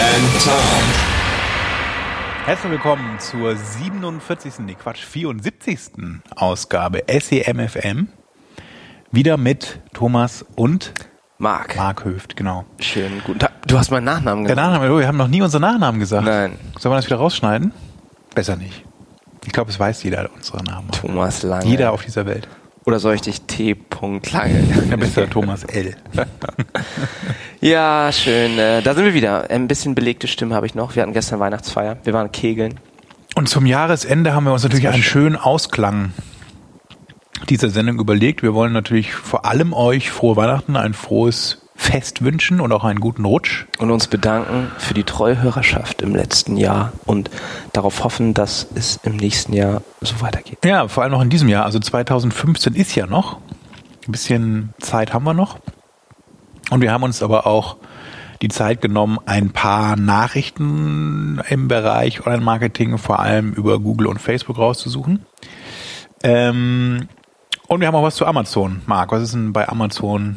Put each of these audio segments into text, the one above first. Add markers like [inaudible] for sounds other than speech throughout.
and Tom. Herzlich willkommen zur 47. Nee, Quatsch, 74. Ausgabe SEMFM. Wieder mit Thomas und Marc. Marc Höft, genau. Schönen guten Tag. Du hast meinen Nachnamen Der gesagt. Nachname, oh, wir haben noch nie unseren Nachnamen gesagt. Nein. Sollen wir das wieder rausschneiden? Besser nicht. Ich glaube, es weiß jeder unsere Namen. Thomas Lange. Jeder auf dieser Welt. Oder soll ich dich T. Lange? Ja, besser Thomas L. [laughs] [laughs] ja, schön. Äh, da sind wir wieder. Ein bisschen belegte Stimme habe ich noch. Wir hatten gestern Weihnachtsfeier. Wir waren kegeln. Und zum Jahresende haben wir uns natürlich einen schön. schönen Ausklang dieser Sendung überlegt. Wir wollen natürlich vor allem euch frohe Weihnachten, ein frohes Fest wünschen und auch einen guten Rutsch. Und uns bedanken für die treue Hörerschaft im letzten Jahr und darauf hoffen, dass es im nächsten Jahr so weitergeht. Ja, vor allem noch in diesem Jahr. Also 2015 ist ja noch. Ein bisschen Zeit haben wir noch. Und wir haben uns aber auch die Zeit genommen, ein paar Nachrichten im Bereich Online-Marketing, vor allem über Google und Facebook rauszusuchen. Ähm, und wir haben auch was zu Amazon. Marc, was ist denn bei Amazon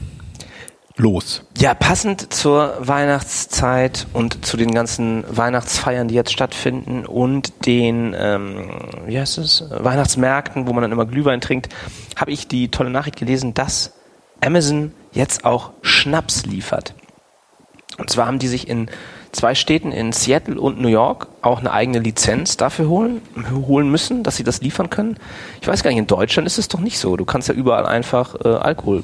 los? Ja, passend zur Weihnachtszeit und zu den ganzen Weihnachtsfeiern, die jetzt stattfinden und den, ähm, wie heißt es, Weihnachtsmärkten, wo man dann immer Glühwein trinkt, habe ich die tolle Nachricht gelesen, dass Amazon jetzt auch Schnaps liefert. Und zwar haben die sich in zwei Städten, in Seattle und New York, auch eine eigene Lizenz dafür holen, holen müssen, dass sie das liefern können. Ich weiß gar nicht, in Deutschland ist es doch nicht so. Du kannst ja überall einfach äh, Alkohol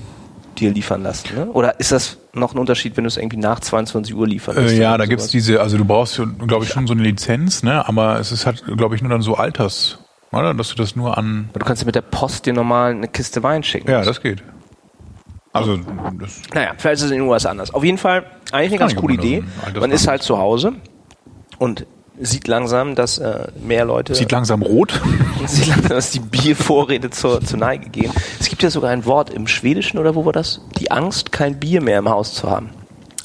dir liefern lassen. Ne? Oder ist das noch ein Unterschied, wenn du es irgendwie nach 22 Uhr liefern lässt? Äh, ja, da gibt's sowas? diese, also du brauchst, glaube ich, schon so eine Lizenz, ne? aber es ist halt, glaube ich, nur dann so Alters, oder? Dass du das nur an... Aber Du kannst ja mit der Post dir normal eine Kiste Wein schicken. Ja, das geht. Also, das Naja, vielleicht ist es in den USA anders. Auf jeden Fall eigentlich eine ganz coole Idee. Man ist halt zu Hause und sieht langsam, dass äh, mehr Leute sieht langsam rot. [laughs] sieht langsam, dass die Biervorräte zur, zur Neige gehen. Es gibt ja sogar ein Wort im Schwedischen oder wo war das? Die Angst, kein Bier mehr im Haus zu haben.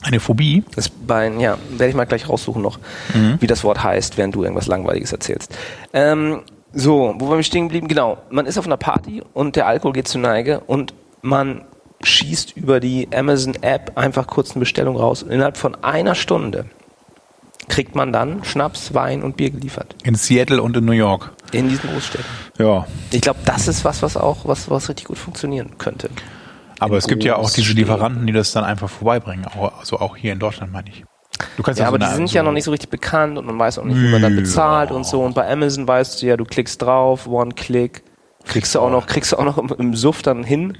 Eine Phobie. Das bei, ja, werde ich mal gleich raussuchen noch, wie das Wort heißt, während du irgendwas Langweiliges erzählst. Ähm, so, wo waren wir stehen geblieben? Genau, man ist auf einer Party und der Alkohol geht zur Neige und man schießt über die Amazon-App einfach kurz eine Bestellung raus und innerhalb von einer Stunde kriegt man dann Schnaps, Wein und Bier geliefert. In Seattle und in New York. In diesen Großstädten. Ja. Ich glaube, das ist was, was auch, was, was richtig gut funktionieren könnte. Aber es gibt ja auch diese. Lieferanten, die das dann einfach vorbeibringen. Auch, also auch hier in Deutschland, meine ich. Du kannst Ja, aber so die sind so ja noch nicht so richtig bekannt und man weiß auch nicht, wie man dann bezahlt und so. Und bei Amazon weißt du ja, du klickst drauf, One-Click, kriegst du auch noch, kriegst du auch noch im, im Suff dann hin.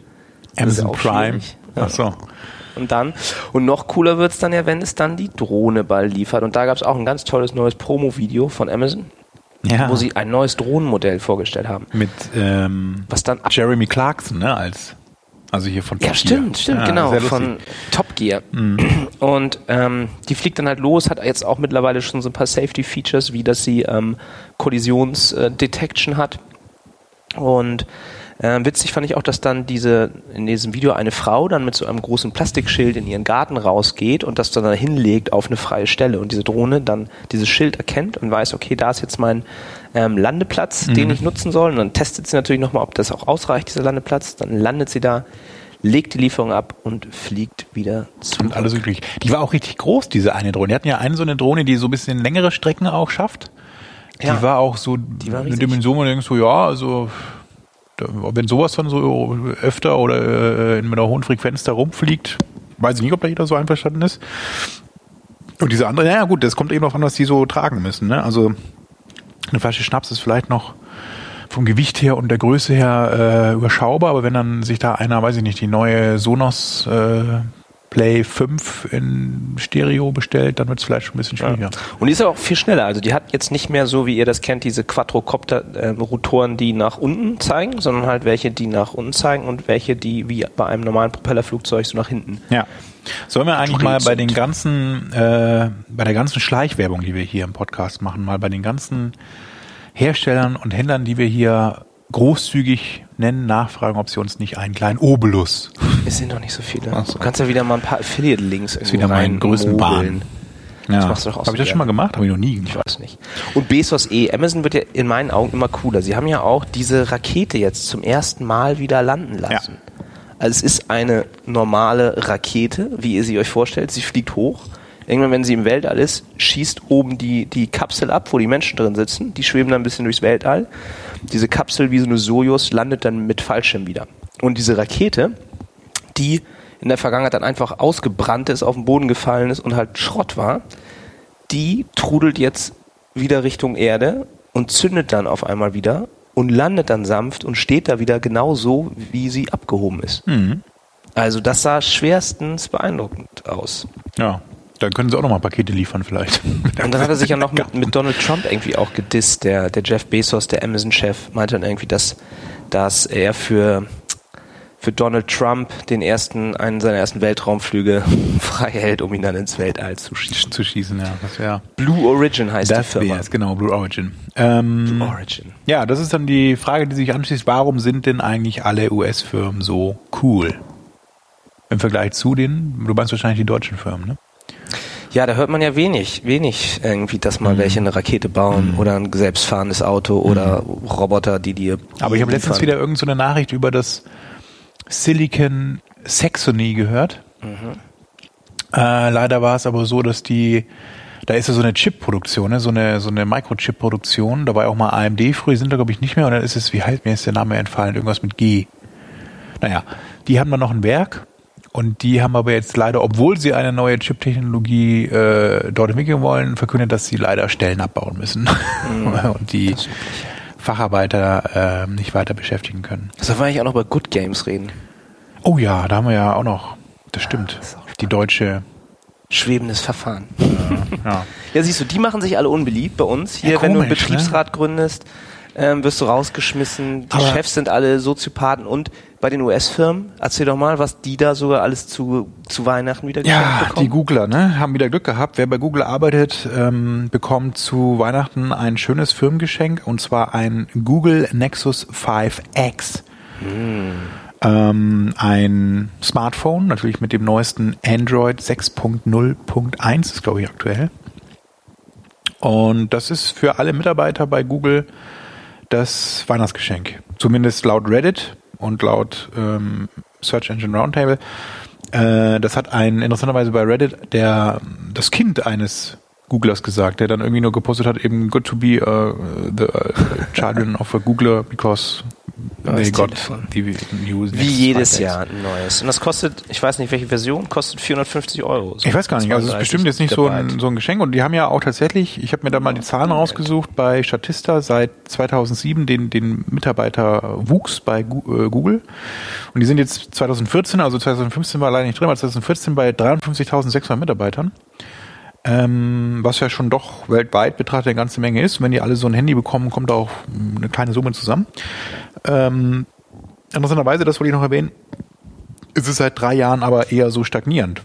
Amazon auch Prime. Ja. Ach so. Und dann, und noch cooler wird's dann ja, wenn es dann die Drohne bald liefert. Und da gab's auch ein ganz tolles neues Promo-Video von Amazon, Ja. wo sie ein neues Drohnenmodell vorgestellt haben. mit ähm, Was dann Jeremy Clarkson, ne, als also hier von Ja, Top stimmt, Gear. stimmt, Ja, genau, von Top Gear. Und ähm, die fliegt dann halt los, hat jetzt auch mittlerweile schon so ein paar Safety-Features, wie dass sie ähm, Kollisionsdetection hat. Und ähm, witzig fand ich auch, dass dann diese in diesem Video eine Frau dann mit so einem großen Plastikschild in ihren Garten rausgeht und das dann da hinlegt auf eine freie Stelle und diese Drohne dann dieses Schild erkennt und weiß, okay, da ist jetzt mein ähm, Landeplatz, den ich nutzen soll. Und dann testet sie natürlich nochmal, ob das auch ausreicht, dieser Landeplatz. Dann landet sie da, legt die Lieferung ab und fliegt wieder zurück. Und alles üblich. Die war auch richtig groß, diese eine Drohne. Die hatten ja eine so eine Drohne, die so ein bisschen längere Strecken auch schafft. Ja. Die war auch so war eine. Dimension, wo du denkst, so, ja, also wenn sowas dann so öfter oder äh, mit einer hohen Frequenz da rumfliegt, weiß ich nicht, ob da jeder so einverstanden ist. Und diese andere, naja gut, das kommt eben auf an, was die so tragen müssen. Ne? Also eine Flasche Schnaps ist vielleicht noch vom Gewicht her und der Größe her äh, überschaubar, aber wenn dann sich da einer, weiß ich nicht, die neue Sonos äh, Play 5 in Stereo bestellt, dann wird es vielleicht schon ein bisschen schwieriger. Und die ist aber auch viel schneller. Also die hat jetzt nicht mehr so, wie ihr das kennt, diese Quadrocopter-Rotoren, die nach unten zeigen, sondern halt welche, die nach unten zeigen und welche, die wie bei einem normalen Propellerflugzeug so nach hinten. Ja. Sollen wir eigentlich mal bei den ganzen, äh, bei der ganzen Schleichwerbung, die wir hier im Podcast machen, mal bei den ganzen Herstellern und Händlern, die wir hier großzügig nennen, nachfragen, ob sie uns nicht einen kleinen Obelus. Es sind doch nicht so viele. Du kannst ja wieder mal ein paar Affiliate-Links ist wieder mein größten Bahn. Das machst du doch auch Habe so ich das schon mal gemacht? Habe ich noch nie Ich gemacht. weiß nicht. Und Bezos E. Amazon wird ja in meinen Augen immer cooler. Sie haben ja auch diese Rakete jetzt zum ersten Mal wieder landen lassen. Also es ist eine normale Rakete, wie ihr sie euch vorstellt. Sie fliegt hoch. Irgendwann, wenn sie im Weltall ist, schießt oben die, die Kapsel ab, wo die Menschen drin sitzen. Die schweben dann ein bisschen durchs Weltall. Diese Kapsel, wie so eine Sojus, landet dann mit Fallschirm wieder. Und diese Rakete, die in der Vergangenheit dann einfach ausgebrannt ist, auf den Boden gefallen ist und halt Schrott war, die trudelt jetzt wieder Richtung Erde und zündet dann auf einmal wieder und landet dann sanft und steht da wieder genau so, wie sie abgehoben ist. Also das sah schwerstens beeindruckend aus. Ja. Dann können sie auch noch mal Pakete liefern vielleicht. Und dann hat er sich ja noch [laughs] mit, mit Donald Trump irgendwie auch gedisst, der, der Jeff Bezos, der Amazon-Chef, meinte dann irgendwie, dass, dass er für, für Donald Trump den ersten, einen seiner ersten Weltraumflüge [laughs] frei hält, um ihn dann ins Weltall zu schießen. zu schießen, ja. Das wäre Blue Origin heißt die das Firma. wär's, genau, Blue Origin. Ähm, Origin. Ja, das ist dann die Frage, die sich anschließt, warum sind denn eigentlich alle US-Firmen so cool? Im Vergleich zu den, du meinst wahrscheinlich die deutschen Firmen, ne? Ja, da hört man ja wenig, wenig irgendwie, dass mal welche eine Rakete bauen oder ein selbstfahrendes Auto oder Roboter, die dir. Aber ich habe letztens wieder irgendeine so eine Nachricht über das Silicon Saxony gehört. Äh, leider war es aber so, dass die, da ist ja so eine Chip-Produktion, ne? so eine, so eine Microchip-Produktion. Da war ja auch mal AMD früher, sind da glaube ich nicht mehr. Und dann ist es, wie heißt mir ist der Name entfallen, irgendwas mit G. Naja, die haben dann noch ein Werk und die haben aber jetzt leider, obwohl sie eine neue Chip-Technologie äh, dort entwickeln wollen, verkündet, dass sie leider Stellen abbauen müssen [laughs] und die Facharbeiter äh, nicht weiter beschäftigen können. Sollen wir eigentlich auch noch über Good Games reden? Oh ja, da haben wir ja auch noch, das stimmt, das ist auch die deutsche, Schwebendes Verfahren. ja. [laughs] Ja, siehst du, die machen sich alle unbeliebt bei uns. Hier, Ja, wenn du einen komisch, ne? Betriebsrat gründest, ähm, wirst du rausgeschmissen. Die Aber- Chefs sind alle Soziopathen und bei den US-Firmen, erzähl doch mal, was die da sogar alles zu, zu Weihnachten wieder Ja, bekommen. die Googler, ne, haben wieder Glück gehabt. Wer bei Google arbeitet, ähm, bekommt zu Weihnachten ein schönes Firmengeschenk und zwar ein Google Nexus 5X. Ähm, ein Smartphone, natürlich mit dem neuesten Android 6.0.1, ist glaube ich aktuell. Und das ist für alle Mitarbeiter bei Google das Weihnachtsgeschenk. Zumindest laut Reddit und laut ähm, Search Engine Roundtable. Äh, das hat ein interessanterweise bei Reddit der das Kind eines Googlers gesagt, der dann irgendwie nur gepostet hat, eben good to be uh, the uh, children of a Googler because Neues got Telefon. the news. Wie jedes Jahr ein neues. Und das kostet, ich weiß nicht welche Version, kostet 450 Euro. So Ich weiß gar nicht, also es ist 32 bestimmt jetzt nicht so ein, so ein Geschenk und die haben ja auch tatsächlich, ich habe mir da mal die Zahlen rausgesucht bei Statista seit 2007 den, den Mitarbeiterwuchs bei äh, Google und die sind jetzt 2014, also 2015 war leider nicht drin, aber 2014 bei 53.600 Mitarbeitern. Ähm, was ja schon doch weltweit betrachtet eine ganze Menge ist. Und wenn die alle so ein Handy bekommen, kommt da auch mh, eine kleine Summe zusammen. Ähm, interessanterweise, das wollte ich noch erwähnen, ist es seit drei Jahren aber eher so stagnierend.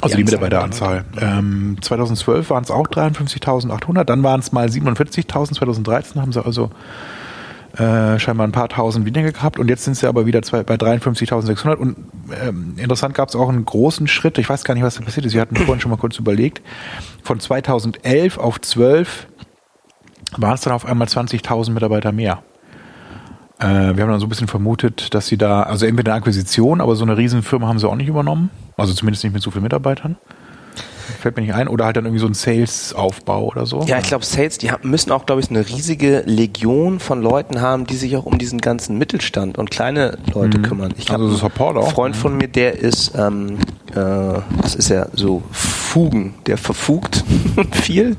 Also die, Die Anzahl Mitarbeiteranzahl. Ähm, 2012 waren es auch 53.800, dann waren es mal 47.000, 2013 haben sie also äh, scheinbar ein paar tausend weniger gehabt und jetzt sind sie aber wieder zwei, bei 53.600 und ähm, interessant gab es auch einen großen Schritt, ich weiß gar nicht, was da passiert ist, wir hatten vorhin schon mal kurz überlegt, von 2011 auf 12 waren es dann auf einmal 20.000 Mitarbeiter mehr. Äh, wir haben dann so ein bisschen vermutet, dass sie da, also entweder eine Akquisition, aber so eine Riesenfirma haben sie auch nicht übernommen. Also zumindest nicht mit so vielen Mitarbeitern. Fällt mir nicht ein. Oder halt dann irgendwie so ein Sales-Aufbau oder so. Ja, ich glaube, Sales, die müssen auch, glaube ich, eine riesige Legion von Leuten haben, die sich auch um diesen ganzen Mittelstand und kleine Leute kümmern. Ich Also Support auch? Freund von mir, der ist, ähm, äh, das ist ja so Fugen, der verfugt [laughs] viel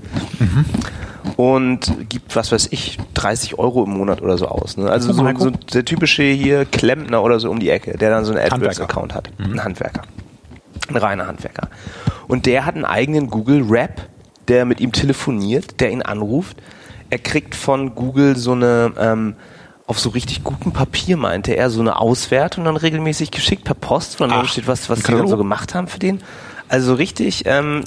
und gibt, was weiß ich, 30 Euro im Monat oder so aus. Ne? Also so, so der typische hier Klempner oder so um die Ecke, der dann so einen. AdWords-Account hat. Ein Handwerker. Ein reiner Handwerker. Und der hat einen eigenen Google Rap, der mit ihm telefoniert, der ihn anruft. Er kriegt von Google so eine, ähm, auf so richtig gutem Papier, meinte er, so eine Auswertung dann regelmäßig geschickt per Post, wo dann Ach, steht, was, was die dann so gemacht haben für den. Also richtig, ähm,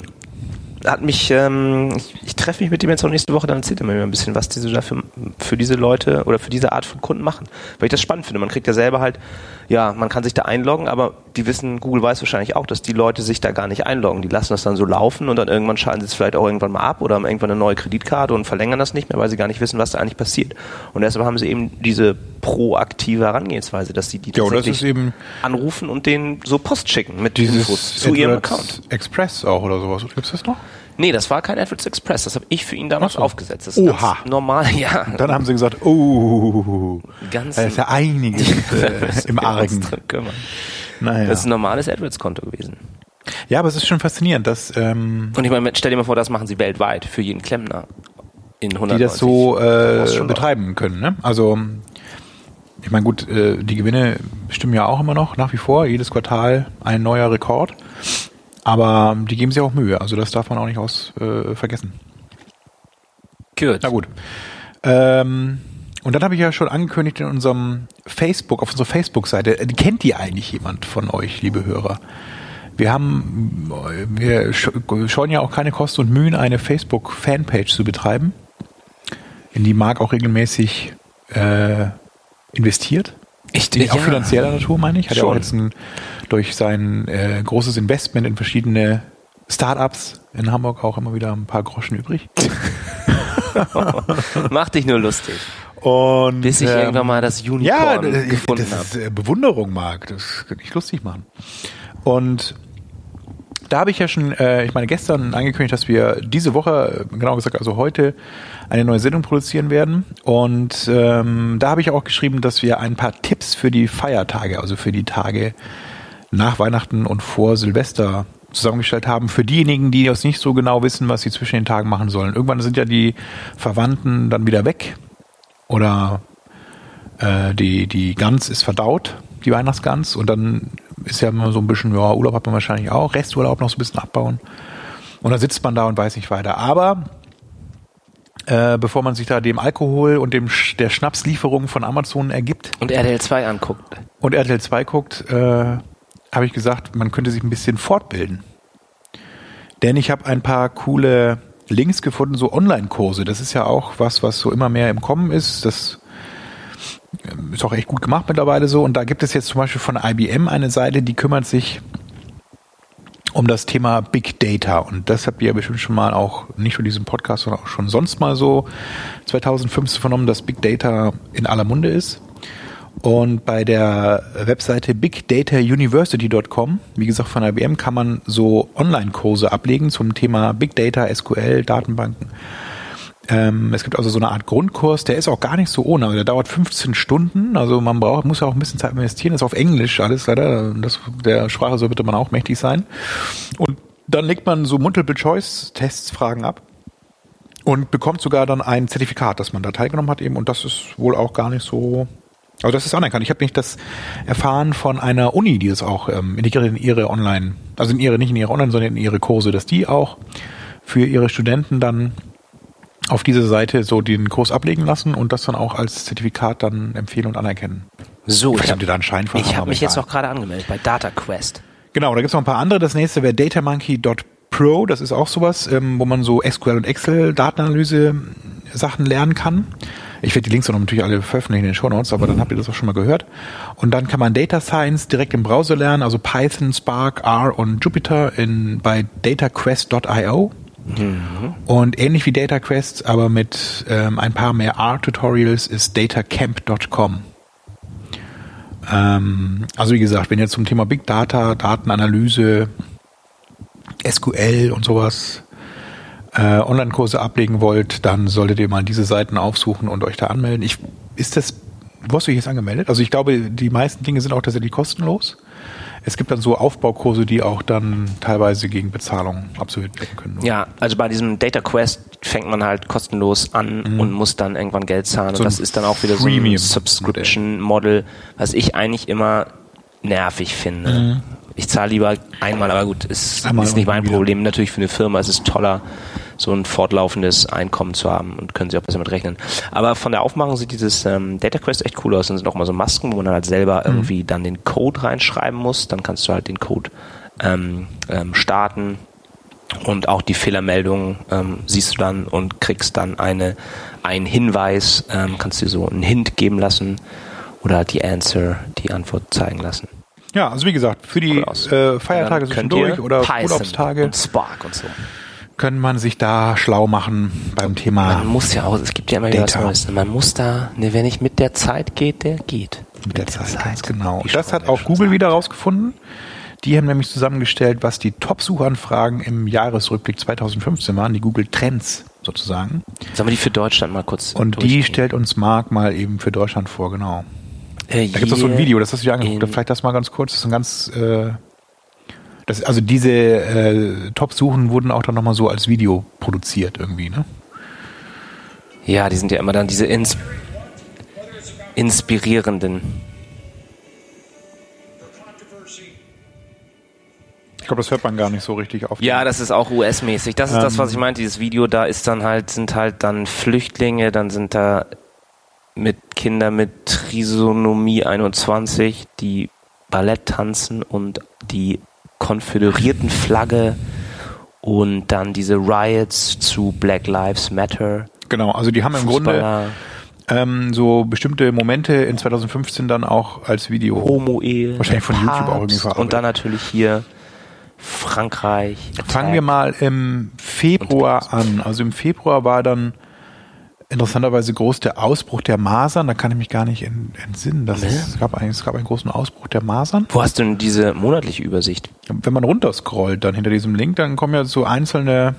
hat mich, ähm, ich, ich treffe mich mit dem jetzt auch nächste Woche, dann erzählt er mir ein bisschen, was diese da für, diese Leute oder für diese Art von Kunden machen. Weil ich das spannend finde. Man kriegt ja selber halt, ja, man kann sich da einloggen, aber die wissen, Google weiß wahrscheinlich auch, dass die Leute sich da gar nicht einloggen. Die lassen das dann so laufen und dann irgendwann schalten sie es vielleicht auch irgendwann mal ab oder haben irgendwann eine neue Kreditkarte und verlängern das nicht mehr, weil sie gar nicht wissen, was da eigentlich passiert. Und deshalb haben sie eben diese proaktive Herangehensweise, dass sie die Ja, tatsächlich eben anrufen und denen so Post schicken mit Infos Dieses zu ihrem Account. Express auch oder sowas. Gibt's das noch? Nee, das war kein AdWords Express, das habe ich für ihn damals so. aufgesetzt. Das ist Oha. normal, [laughs] ja. Dann haben sie gesagt, oh, Ganz- da ist ja einiges [laughs] äh, im Argen. Naja. Das ist ein normales AdWords-Konto gewesen. Ja, aber es ist schon faszinierend, dass ähm, Und ich meine, stell dir mal vor, das machen sie weltweit für jeden Klempner. In 190. die das so äh, betreiben können. Ne? Also ich meine, gut, äh, die Gewinne stimmen ja auch immer noch nach wie vor. Jedes Quartal ein neuer Rekord. Aber die geben sich auch Mühe. Also das darf man auch nicht aus äh, vergessen. Gut. Na gut. Ähm, und dann habe ich ja schon angekündigt in unserem Facebook, auf unserer Facebook-Seite, äh, kennt die eigentlich jemand von euch, liebe Hörer? Wir haben, äh, wir sch- scheuen ja auch keine Kosten und Mühen, eine Facebook-Fanpage zu betreiben. In die Marc auch regelmäßig äh, investiert. Ich, Die, Auch finanzieller Natur, meine ich. Hat ja auch Schon. jetzt ein, durch sein äh, großes Investment in verschiedene Startups in Hamburg auch immer wieder ein paar Groschen übrig. [laughs] Mach dich nur lustig. Und, Bis ich ähm, irgendwann mal das ja, Unicorn das, gefunden habe. äh, Bewunderung, Marc. Das kann ich lustig machen. Und da habe ich ja schon, äh, ich meine, gestern angekündigt, dass wir diese Woche, genau gesagt, also heute, eine neue Sendung produzieren werden. Und ähm, da habe ich auch geschrieben, dass wir ein paar Tipps für die Feiertage, also für die Tage nach Weihnachten und vor Silvester zusammengestellt haben, für diejenigen, die jetzt nicht so genau wissen, was sie zwischen den Tagen machen sollen. Irgendwann sind ja die Verwandten dann wieder weg oder äh, die, die Gans ist verdaut, die Weihnachtsgans, und dann ist ja immer so ein bisschen, ja, Urlaub hat man wahrscheinlich auch, Resturlaub noch so ein bisschen abbauen. Und dann sitzt man da und weiß nicht weiter. Aber äh, bevor man sich da dem Alkohol und dem Sch der Schnapslieferung von Amazon ergibt Und RTL 2 anguckt. und RTL 2 guckt, äh, habe ich gesagt, man könnte sich ein bisschen fortbilden. Denn ich habe ein paar coole Links gefunden, so Online-Kurse. Das ist ja auch was, was so immer mehr im Kommen ist. Das ist auch echt gut gemacht mittlerweile so. Und da gibt es jetzt zum Beispiel von IBM eine Seite, die kümmert sich um das Thema Big Data. Und das habt ihr ja bestimmt schon mal auch, nicht nur diesen Podcast, sondern auch schon sonst mal so 2015 vernommen, dass Big Data in aller Munde ist. Und bei der Webseite bigdatauniversity.com, wie gesagt von IBM, kann man so Online-Kurse ablegen zum Thema Big Data, SQL, Datenbanken. Ähm, es gibt also so eine Art Grundkurs, der ist auch gar nicht so ohne, der dauert 15 Stunden, also man braucht, muss ja auch ein bisschen Zeit investieren, ist auf Englisch alles leider, das, der Sprache soll bitte man auch mächtig sein. Und dann legt man so Multiple-Choice-Tests, Fragen ab und bekommt sogar dann ein Zertifikat, dass man da teilgenommen hat eben und das ist wohl auch gar nicht so also das ist anerkannt. Ich habe nicht das erfahren von einer Uni, die es auch ähm, in ihre, in ihre Online, also in ihre, nicht in ihre Online, sondern in ihre Kurse, dass die auch für ihre Studenten dann auf diese Seite so den Kurs ablegen lassen und das dann auch als Zertifikat dann empfehlen und anerkennen. So, Ich weiß ich nicht, ob die da einen Schein für haben, habe aber mich jetzt auch gerade angemeldet bei Data Quest. Genau, da gibt's noch ein paar andere. Das nächste wäre datamonkey.pro. Das ist auch sowas, ähm, wo man so SQL und Excel Datenanalyse Sachen lernen kann. Ich werde die Links auch natürlich alle veröffentlichen in den Show Notes, aber dann habt ihr das auch schon mal gehört. Und dann kann man Data Science direkt im Browser lernen, also Python, Spark, R und Jupyter in, bei dataquest.io. Und ähnlich wie DataQuest, aber mit ähm, ein paar mehr R-Tutorials ist datacamp.com. Ähm, also wie gesagt, wenn ihr zum Thema Big Data, Datenanalyse, SQL und sowas äh, Online-Kurse ablegen wollt, dann solltet ihr mal diese Seiten aufsuchen und euch da anmelden. Ich, ist das, wo hast du dich jetzt angemeldet? Also ich glaube, die meisten Dinge sind auch tatsächlich kostenlos. Es gibt dann so Aufbaukurse, die auch dann teilweise gegen Bezahlung absolviert werden können. Ja, also bei diesem Data Quest fängt man halt kostenlos an und muss dann irgendwann Geld zahlen. Mhm. So und das ist dann auch wieder so ein. Subscription-Model, was ich eigentlich immer nervig finde. Ich zahle lieber einmal, aber gut, ist, Einmal ist nicht mein wieder. Problem. Natürlich für eine Firma ist es toller, so ein fortlaufendes Einkommen zu haben und können sie auch besser mit rechnen. Aber von der Aufmachung sieht dieses ähm, Data Quest echt cool aus. Dann sind auch mal so Masken, wo man dann halt selber Mhm. irgendwie dann den Code reinschreiben muss. Dann kannst du halt den Code ähm, ähm, starten und auch die Fehlermeldung ähm, siehst du dann und kriegst dann eine einen Hinweis, ähm, kannst dir so einen Hint geben lassen oder die Answer, die Antwort zeigen lassen. Ja, also wie gesagt, für die Cool äh, Feiertage zwischendurch oder Python Urlaubstage und Spark und so. Kann man sich da schlau machen beim Thema Man muss ja auch, es gibt ja immer wieder was. Neues. Man muss da, ne, wer nicht mit der Zeit geht, der geht. mit der Zeit. Ganz genau. Wie Das hat der auch Google sagt. wieder rausgefunden. Die haben nämlich zusammengestellt, was die Top-Suchanfragen im Jahresrückblick 2015 waren, die Google Trends sozusagen. Sollen wir die für Deutschland mal kurz Und die stellt uns Mark mal eben für Deutschland vor, genau. Äh, Da gibt es auch so ein Video, das hast du dir angeguckt. Vielleicht das mal ganz kurz. Das ist ein ganz, äh, das, also diese äh, Top-Suchen wurden auch dann nochmal so als Video produziert irgendwie, ne? Ja, die sind ja immer dann diese ins inspirierenden. Ich glaube, das hört man gar nicht so richtig auf. Ja, das ist auch US-mäßig. Das ist das, was ich meinte. Dieses Video, da ist dann halt, sind halt dann Flüchtlinge, dann sind da mit Kinder mit Trisonomie 21, die Ballett tanzen und die konföderierten Flagge und dann diese Riots zu Black Lives Matter. Genau, also die haben im Grunde ähm, so bestimmte Momente in 2015 dann auch als Video. Homo-Ehe. Wahrscheinlich von der YouTube auch irgendwie Papst verarbeitet. Und dann natürlich hier Frankreich. Fangen wir mal im Februar an. Also im Februar war dann interessanterweise groß der Ausbruch der Masern. Da kann ich mich gar nicht ent- entsinnen. Das Nee. es, gab einen, es gab einen großen Ausbruch der Masern. Wo hast du denn diese monatliche Übersicht? Wenn man runterscrollt dann hinter diesem Link, dann kommen ja so einzelne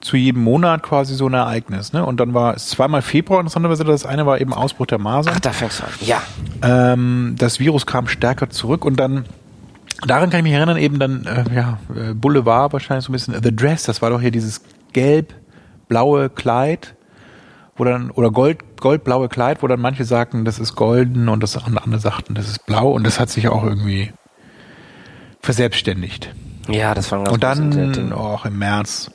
zu jedem Monat quasi so ein Ereignis. Ne? Und dann war es zweimal Februar interessanterweise. Das eine war eben Ausbruch der Masern. Ach, da fängst du an. Ja. Ähm, das Virus kam stärker zurück und dann, daran kann ich mich erinnern, eben dann, äh, ja, äh, Boulevard wahrscheinlich so ein bisschen, The Dress, das war doch hier dieses gelb-blaue Kleid, wo dann, oder gold, goldblaue Kleid, wo dann manche sagten, das ist golden und das andere sagten, das ist blau und das hat sich auch irgendwie verselbstständigt. Ja, das war ein ganz Und dann auch im März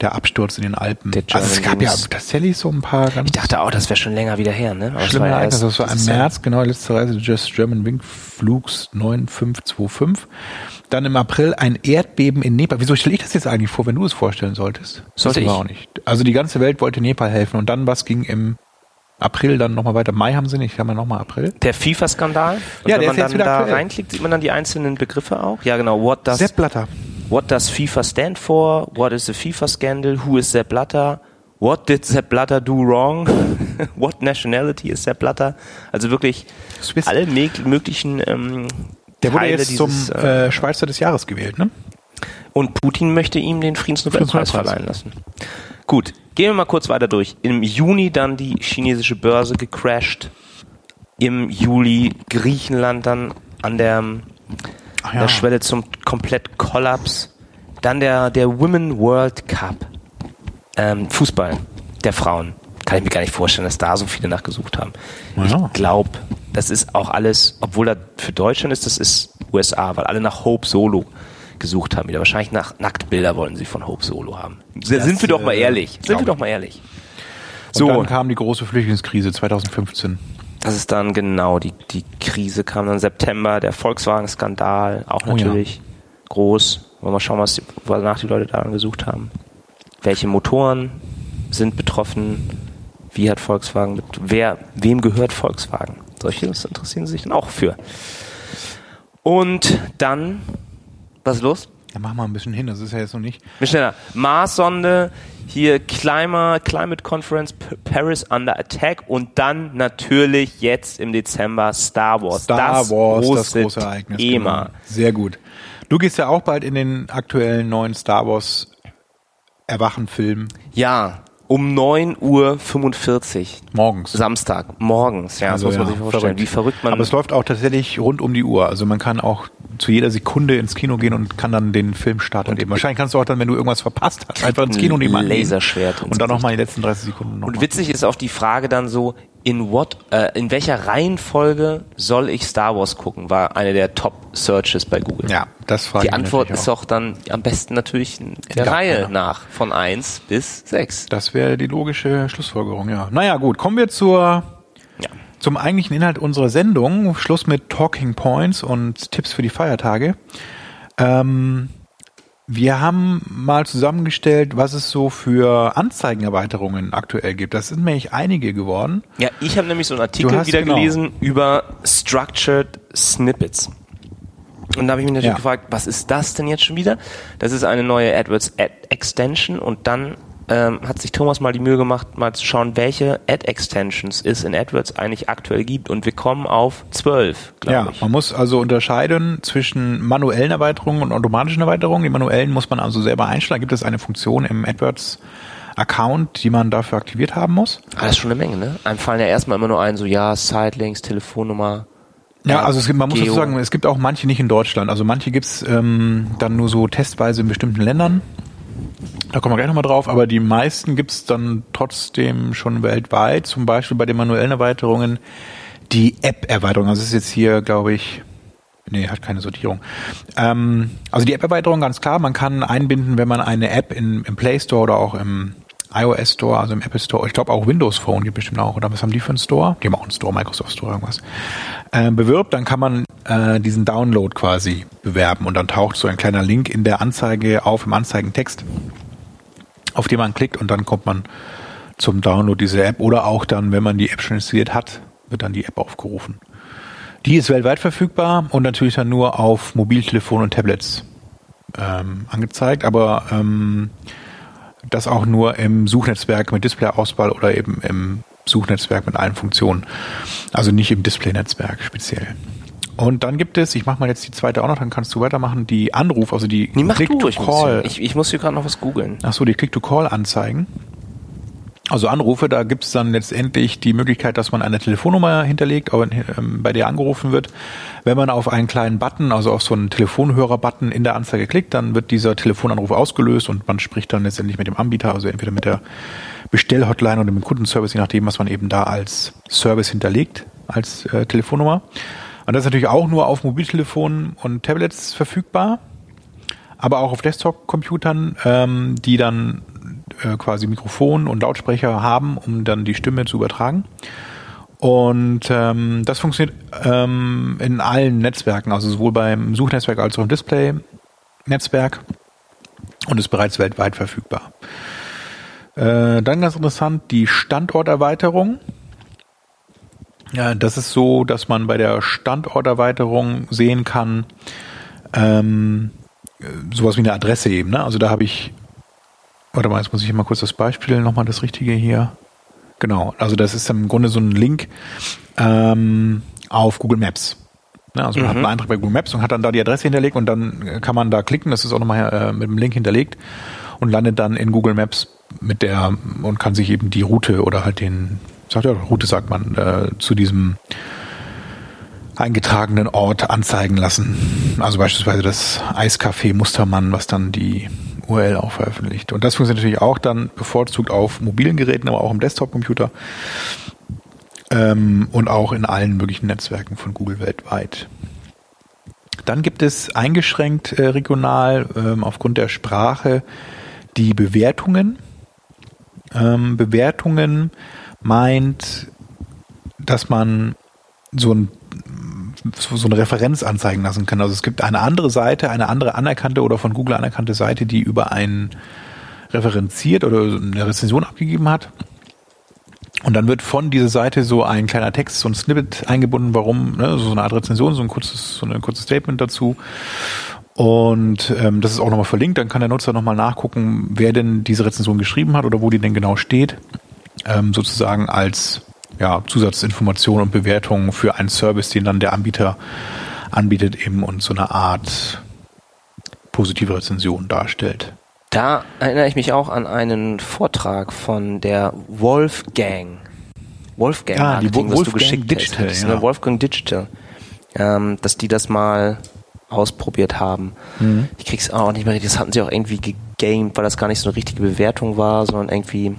der Absturz in den Alpen. Also es gab ja tatsächlich so ein paar ganz Ich dachte auch, das wäre schon länger wieder her, ne? Aber Schlimme war ja Ereignis, erst das war im. März, genau, letzte Reise Just German Wing Flugs 9525. Dann im April ein Erdbeben in Nepal. Wieso stelle ich das jetzt eigentlich vor, wenn du es vorstellen solltest? Sollte das ich. auch nicht. Also die ganze Welt wollte Nepal helfen und dann was ging im April dann nochmal weiter. Mai haben sie nicht, haben wir nochmal April. Der FIFA-Skandal. Ja, der wenn ist man jetzt dann wieder da aktuell. reinklickt, sieht man dann die einzelnen Begriffe auch. Ja, genau. What does, Sepp Blatter. what does FIFA stand for? What is the FIFA scandal? Who is Sepp Blatter? What did Sepp Blatter do wrong? [laughs] What nationality is Sepp Blatter? Also wirklich Swiss. alle möglichen ähm, Der wurde Teile jetzt dieses, zum äh, äh, Schweizer des Jahres gewählt, ne? Und Putin möchte ihm den Friedensnobelpreis verleihen lassen. Gut, gehen wir mal kurz weiter durch. Im Juni dann die chinesische Börse gecrashed. Im Juli Griechenland dann an der, an der Schwelle zum komplett Kollaps. Dann der, der Women World Cup. Ähm, Fußball der Frauen. Kann ich mir gar nicht vorstellen, dass da so viele nachgesucht haben. Ja. Ich glaube, das ist auch alles, obwohl das für Deutschland ist, das ist USA, weil alle nach Hope Solo gesucht haben wieder. Wahrscheinlich nach Nacktbilder wollten sie von Hope Solo haben. sind wir doch mal äh, ehrlich. Sind wir doch mal ehrlich. Und So, dann kam die große Flüchtlingskrise 2015. das ist dann genau, die, die Krise kam dann September, der Volkswagen-Skandal, auch Oh ja. natürlich groß. Wollen wir mal schauen, was die, wonach die Leute daran gesucht haben. Welche Motoren sind betroffen? Wie hat Volkswagen mit, wer, wem gehört Volkswagen? Solche das interessieren sie sich dann auch für. Und dann, was ist los? Ja, mach mal ein bisschen hin, das ist ja jetzt noch nicht. Bisschen schneller. Mars-Sonde, hier Climate, Climate Conference Paris Under Attack und dann natürlich jetzt im Dezember Star Wars. Star das Wars, große das große Ereignis. Thema. Genau. Sehr gut. Du gehst ja auch bald in den aktuellen neuen Star Wars Erwachen-Film Ja, um 9.45 Uhr morgens. Samstag, morgens. Ja, Also das muss man ja, sich vorstellen. verrückt. Wie verrückt man Aber es läuft auch tatsächlich rund um die Uhr. Also man kann auch zu jeder Sekunde ins Kino gehen und kann dann den Filmstart erleben. Wahrscheinlich kannst du auch dann, wenn du irgendwas verpasst hast, einfach ins Kino nehmen. Laserschwert Und dann nochmal die letzten 30 Sekunden noch Und witzig ist auch die Frage dann so, in what, äh, in welcher Reihenfolge soll ich Star Wars gucken, war eine der Top Searches bei Google. Ja, das frage Die Antwort ist auch. dann am besten natürlich in der Ja, Reihe ja. nach, von 1 bis 6. Das wäre die logische Schlussfolgerung, ja. Naja, gut, kommen wir zur, Ja. zum eigentlichen Inhalt unserer Sendung. Schluss mit Talking Points und Tipps für die Feiertage. Ähm, wir haben mal zusammengestellt, was es so für Anzeigenerweiterungen aktuell gibt. Das sind nämlich einige geworden. Ja, ich habe nämlich so einen Artikel wieder genau. gelesen über Structured Snippets. Und da habe ich mich natürlich Ja. gefragt, was ist das denn jetzt schon wieder? Das ist eine neue AdWords Ad Extension und dann ähm, hat sich Thomas mal die Mühe gemacht, mal zu schauen, welche Ad Extensions es in AdWords eigentlich aktuell gibt. Und wir kommen auf zwölf, Ja, glaube ich. man muss also unterscheiden zwischen manuellen Erweiterungen und automatischen Erweiterungen. Die manuellen muss man also selber einstellen. Da gibt es eine Funktion im AdWords Account, die man dafür aktiviert haben muss. Ah, das ist schon eine Menge, ne? Einem fallen ja erstmal immer nur ein, so ja, Sidelinks, Telefonnummer. Ja, Ja, also es gibt, man muss Geo. sagen, es gibt auch manche nicht in Deutschland. Also manche gibt's ähm, dann nur so testweise in bestimmten Ländern. Da kommen wir gleich nochmal drauf, aber die meisten gibt's dann trotzdem schon weltweit. Zum Beispiel bei den manuellen Erweiterungen die App-Erweiterung. Also es ist jetzt hier, glaube ich, nee, hat keine Sortierung. Ähm, also die App-Erweiterung ganz klar, man kann einbinden, wenn man eine App in, im Play Store oder auch im iOS Store, also im Apple Store, ich glaube auch Windows Phone gibt bestimmt auch, oder was haben die für einen Store? Die haben auch einen Store, Microsoft Store, irgendwas. Äh, bewirbt, dann kann man äh, diesen Download quasi bewerben und dann taucht so ein kleiner Link in der Anzeige auf, im Anzeigentext, auf den man klickt und dann kommt man zum Download dieser App oder auch dann, wenn man die App schon installiert hat, wird dann die App aufgerufen. Die ist weltweit verfügbar und natürlich dann nur auf Mobiltelefon und Tablets ähm, angezeigt, aber ähm, das auch nur im Suchnetzwerk mit Displayauswahl oder eben im Suchnetzwerk mit allen Funktionen. Also nicht im Displaynetzwerk speziell. Und dann gibt es, ich mache mal jetzt die zweite auch noch, dann kannst du weitermachen, die Anruf, also die Nee, du, ich muss, Click-to-Call. ich, ich muss hier gerade noch was googeln. Ach so, die Click-to-Call-Anzeigen. Also Anrufe, da gibt es dann letztendlich die Möglichkeit, dass man eine Telefonnummer hinterlegt, ähm, bei der angerufen wird. Wenn man auf einen kleinen Button, also auf so einen Telefonhörer-Button in der Anzeige klickt, dann wird dieser Telefonanruf ausgelöst und man spricht dann letztendlich mit dem Anbieter, also entweder mit der Bestellhotline oder mit dem Kundenservice, je nachdem, was man eben da als Service hinterlegt, als äh, Telefonnummer. Und das ist natürlich auch nur auf Mobiltelefonen und Tablets verfügbar aber auch auf Desktop-Computern, ähm, die dann äh, quasi Mikrofon und Lautsprecher haben, um dann die Stimme zu übertragen. Und ähm, das funktioniert ähm, in allen Netzwerken, also sowohl beim Suchnetzwerk als auch im Display-Netzwerk und ist bereits weltweit verfügbar. Äh, dann ganz interessant, die Standorterweiterung. Ja, das ist so, dass man bei der Standorterweiterung sehen kann, ähm, sowas wie eine Adresse eben. Ne? Also da habe ich, warte mal, jetzt muss ich mal kurz das Beispiel, nochmal das Richtige hier. Genau, also das ist im Grunde so ein Link ähm, auf Google Maps. Ne? Also man hat einen Eintrag bei Google Maps und hat dann da die Adresse hinterlegt und dann kann man da klicken, das ist auch nochmal äh, mit dem Link hinterlegt und landet dann in Google Maps mit der und kann sich eben die Route oder halt den, sagt ja, Route sagt man, äh, zu diesem eingetragenen Ort anzeigen lassen. Also beispielsweise das Eiscafé Mustermann, was dann die URL auch veröffentlicht. Und das funktioniert natürlich auch dann bevorzugt auf mobilen Geräten, aber auch im Desktop-Computer ähm, und auch in allen möglichen Netzwerken von Google weltweit. Dann gibt es eingeschränkt äh, regional ähm, aufgrund der Sprache die Bewertungen. Ähm, Bewertungen meint, dass man so ein so so eine Referenz anzeigen lassen kann. Also es gibt eine andere Seite, eine andere anerkannte oder von Google anerkannte Seite, die über einen referenziert oder eine Rezension abgegeben hat. Und dann wird von dieser Seite so ein kleiner Text, so ein Snippet eingebunden, warum, ne, so eine Art Rezension, so ein kurzes, so ein kurzes Statement dazu. Und ähm, das ist auch nochmal verlinkt, dann kann der Nutzer nochmal nachgucken, wer denn diese Rezension geschrieben hat oder wo die denn genau steht. Ähm, sozusagen als ja, Zusatzinformation und Bewertung für einen Service, den dann der Anbieter anbietet eben und so eine Art positive Rezension darstellt. Da erinnere ich mich auch an einen Vortrag von der Wolfgang. Wolfgang Ah, die Marketing, Wo- was du Wolfgang geschickt Digital, hast. ja. Ne, Wolfgang Digital. Ähm, dass die das mal ausprobiert haben. Mhm. Ich krieg's auch nicht mehr richtig. Das hatten sie auch irgendwie gegamed, weil das gar nicht so eine richtige Bewertung war, sondern irgendwie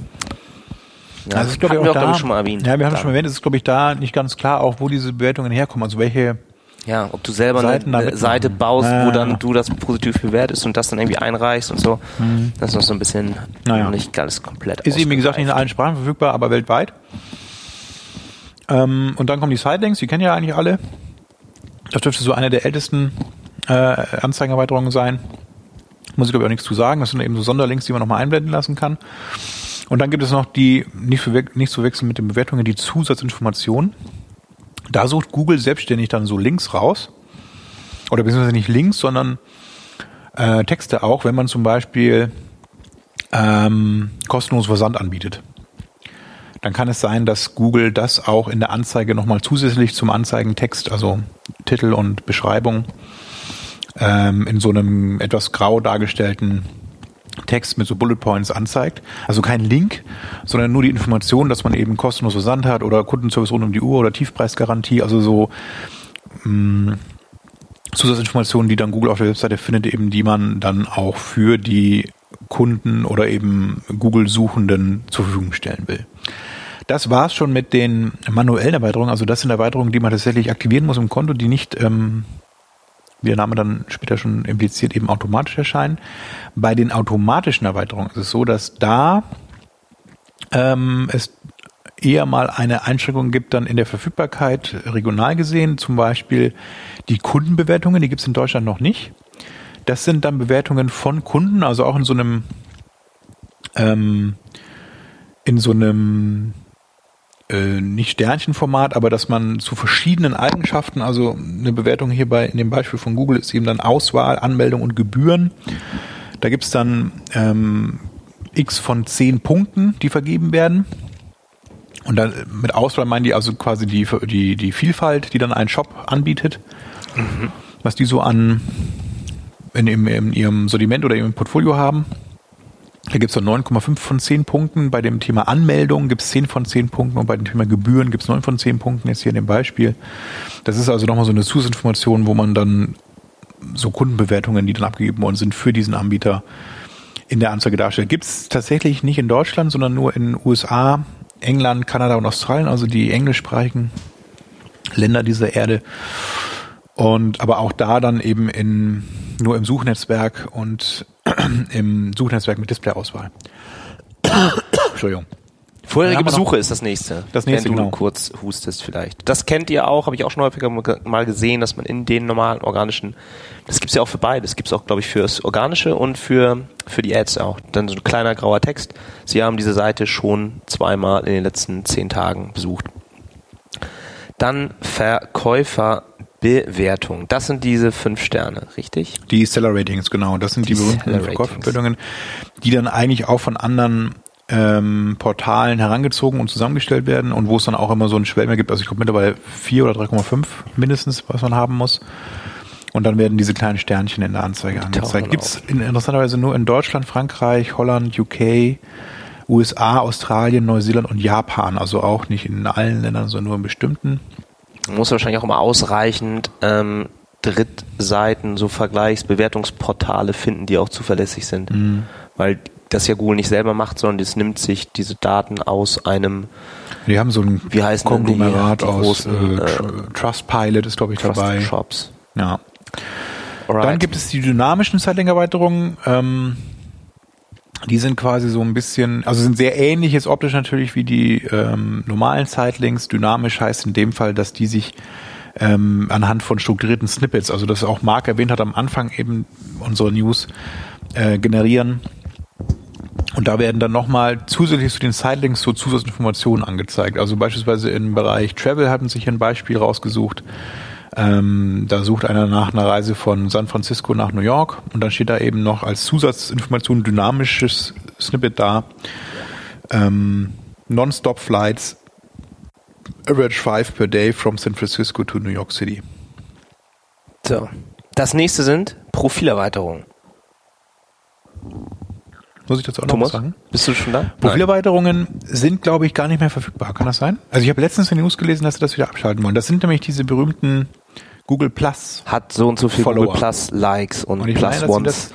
Ja, Also es ist, glaube ich, hatten wir auch auch, glaube da, ich, schon mal erwähnt. Ja, wir haben Da. es schon erwähnt, es ist, glaube ich, da nicht ganz klar, auch wo diese Bewertungen herkommen, also welche, Ja, ob du selber Seiten eine, mitmachen. Seite baust, Ja, wo dann ja. du das positiv bewertest und das dann irgendwie einreichst und so. Das ist noch so ein bisschen Naja. nicht ganz komplett ist eben, wie gesagt, nicht in allen Sprachen verfügbar, aber weltweit. Ähm, und dann kommen die Sidelinks, die kennen ja eigentlich alle. Das dürfte so eine der ältesten äh, Anzeigenerweiterungen sein. Muss ich glaube ich auch nichts zu sagen. Das sind eben so Sonderlinks, die man nochmal einblenden lassen kann. Und dann gibt es noch die, nicht, zu nicht zu wechseln mit den Bewertungen, die Zusatzinformationen. Da sucht Google selbstständig dann so Links raus. Oder beziehungsweise nicht Links, sondern äh, Texte auch, wenn man zum Beispiel ähm, kostenlos Versand anbietet. Dann kann es sein, dass Google das auch in der Anzeige nochmal zusätzlich zum Anzeigentext, also Titel und Beschreibung, ähm, in so einem etwas grau dargestellten Text mit so Bullet Points anzeigt. Also kein Link, sondern nur die Information, dass man eben kostenlos Versand hat oder Kundenservice rund um die Uhr oder Tiefpreisgarantie, also so mh, Zusatzinformationen, die dann Google auf der Webseite findet, eben die man dann auch für die Kunden oder eben Google-Suchenden zur Verfügung stellen will. Das war's schon mit den manuellen Erweiterungen. Also das sind Erweiterungen, die man tatsächlich aktivieren muss im Konto, die nicht, ähm, wie der Name dann später schon impliziert, eben automatisch erscheinen. Bei den automatischen Erweiterungen ist es so, dass da ähm, es eher mal eine Einschränkung gibt dann in der Verfügbarkeit regional gesehen. Zum Beispiel die Kundenbewertungen, die gibt es in Deutschland noch nicht. Das sind dann Bewertungen von Kunden, also auch in so einem ähm, in so einem äh, nicht Sternchenformat, aber dass man zu verschiedenen Eigenschaften, also eine Bewertung hierbei in dem Beispiel von Google ist eben dann Auswahl, Anmeldung und Gebühren. Da gibt's dann ähm, x von zehn Punkten, die vergeben werden. Und dann mit Auswahl meinen die also quasi die, die, die Vielfalt, die dann ein Shop anbietet, was die so an in, in, in ihrem Sortiment oder ihrem Portfolio haben. Da gibt es so 9,5 von 10 Punkten. Bei dem Thema Anmeldung gibt es 10 von 10 Punkten und bei dem Thema Gebühren gibt es 9 von 10 Punkten, jetzt hier in dem Beispiel. Das ist also nochmal so eine Zusatzinformation, wo man dann so Kundenbewertungen, die dann abgegeben worden sind, für diesen Anbieter in der Anzeige darstellt. Gibt es tatsächlich nicht in Deutschland, sondern nur in USA, England, Kanada und Australien, also die englischsprachigen Länder dieser Erde. Und aber auch da dann eben in nur im Suchnetzwerk und [clears throat] im Suchnetzwerk mit Displayauswahl. [coughs] Entschuldigung. Vorherige Besuche ist das nächste. Das nächste, wenn du genau. kurz hustest vielleicht. Das kennt ihr auch, habe ich auch schon häufiger mal gesehen, dass man in den normalen organischen, das gibt's ja auch für beide, das gibt's auch, glaube ich, fürs Organische und für, für die Ads auch. Dann so ein kleiner grauer Text. Sie haben diese Seite schon zweimal in den letzten zehn Tagen besucht. Dann Verkäuferbewertung. Das sind diese fünf Sterne, richtig? Die Seller Ratings, genau. Das sind die, Die berühmten Verkaufsempfehlungen, die dann eigentlich auch von anderen ähm, Portalen herangezogen und zusammengestellt werden und wo es dann auch immer so einen Schwelmer gibt. Also ich glaube mittlerweile 4 oder 3,5 mindestens, was man haben muss. Und dann werden diese kleinen Sternchen in der Anzeige angezeigt. Gibt es in, interessanterweise nur in Deutschland, Frankreich, Holland, UK, USA, Australien, Neuseeland und Japan. Also auch nicht in allen Ländern, sondern nur in bestimmten. Muss wahrscheinlich auch immer ausreichend ähm, Drittseiten, so Vergleichsbewertungsportale finden, die auch zuverlässig sind. Mhm. Weil das ja Google nicht selber macht, sondern das nimmt sich diese Daten aus einem Die haben so ein Wie heißen denn die, Konglomerat die aus großen, äh, Tr- Trustpilot ist, glaube ich, Trusted dabei. Shops. Ja. Alright. Dann gibt es die dynamischen Zeitlängerweiterungen. Ähm, die sind quasi so ein bisschen, also sind sehr ähnlich jetzt optisch natürlich wie die ähm, normalen Zeitlinks. Dynamisch heißt in dem Fall, dass die sich ähm, anhand von strukturierten Snippets, also das auch Mark erwähnt hat am Anfang eben unserer News, äh, generieren. Und da werden dann nochmal zusätzlich zu den Sidelinks so Zusatzinformationen angezeigt. Also beispielsweise im Bereich Travel haben sich ein Beispiel rausgesucht. Ähm, da sucht einer nach einer Reise von San Francisco nach New York und dann steht da eben noch als Zusatzinformation dynamisches Snippet da. Ähm, Non-Stop Flights, average five per day from San Francisco to New York City. So. Das nächste sind Profilerweiterungen. Muss ich dazu auch noch Thomas, was sagen? bist du schon da? Profilerweiterungen sind, glaube ich, gar nicht mehr verfügbar. Kann das sein? Also ich habe letztens in den News gelesen, dass sie das wieder abschalten wollen. Das sind nämlich diese berühmten Google Plus. Hat so und so viel Follower. Google Plus Likes und, Und Plus meine, Ones.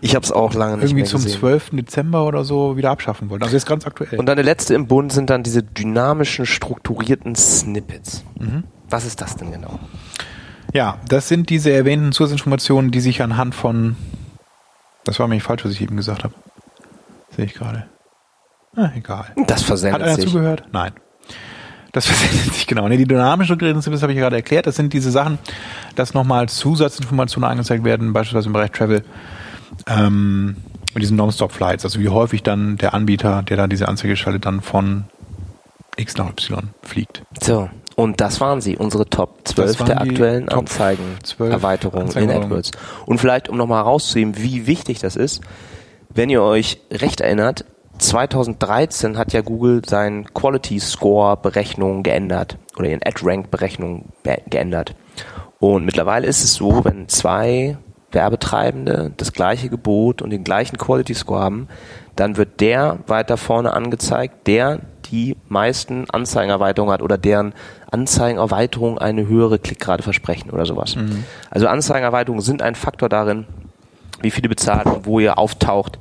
Ich habe es auch lange nicht irgendwie mehr zum gesehen. 12. Dezember oder so wieder abschaffen wollten. Also jetzt ganz aktuell. Und dann der letzte im Bund sind dann diese dynamischen, strukturierten Snippets. Mhm. Was ist das denn genau? ja, das sind diese erwähnten Zusatzinformationen, die sich anhand von das war mir nicht falsch, was ich eben gesagt habe. Sehe ich gerade. Ah, egal. Das Hat versendet einer sich. zugehört? Nein. Das [laughs] versendet sich genau. Nee, die dynamischen das habe ich gerade erklärt. Das sind diese Sachen, dass nochmal Zusatzinformationen angezeigt werden, beispielsweise im Bereich Travel, ähm, mit diesen Non-Stop-Flights. Also wie häufig dann der Anbieter, der da diese Anzeige schaltet, dann von X nach Y fliegt. So, und das waren sie, unsere Top 12 Das waren der aktuellen Top Anzeigen, 12 Erweiterungen in. AdWords. Und vielleicht, um nochmal herauszuheben, wie wichtig das ist, wenn ihr euch recht erinnert, 2013 hat ja Google sein Quality Score Berechnung geändert oder ihren Ad Rank Berechnung be geändert. Und mittlerweile ist es so, wenn zwei Werbetreibende das gleiche Gebot und den gleichen Quality Score haben, dann wird der weiter vorne angezeigt, der die meisten Anzeigenerweiterungen hat oder deren Anzeigenerweiterungen eine höhere Klickrate versprechen oder sowas. Also Anzeigenerweiterungen sind ein Faktor darin, wie viele bezahlt und wo ihr auftaucht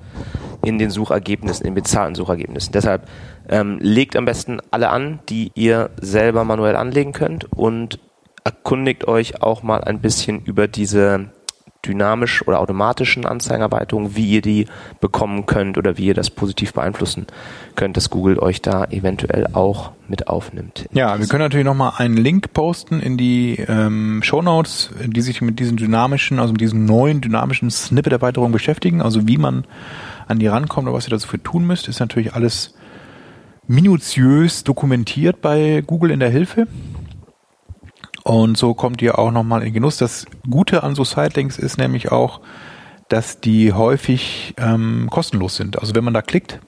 in den Suchergebnissen, in bezahlten Suchergebnissen. Deshalb ähm, legt am besten alle an, die ihr selber manuell anlegen könnt und erkundigt euch auch mal ein bisschen über diese dynamisch oder automatischen Anzeigenerweiterungen, wie ihr die bekommen könnt oder wie ihr das positiv beeinflussen könnt, dass Google euch da eventuell auch mit aufnimmt. Ja, wir können natürlich nochmal einen Link posten in die ähm, Show Notes, die sich mit diesen dynamischen, also mit diesen neuen dynamischen Snippet-Erweiterungen beschäftigen. Also wie man an die rankommt oder was ihr dafür tun müsst, ist natürlich alles minutiös dokumentiert bei Google in der Hilfe. Und so kommt ihr auch nochmal in Genuss. Das Gute an so Sitelinks ist nämlich auch, dass die häufig ähm, kostenlos sind. Also wenn man da klickt,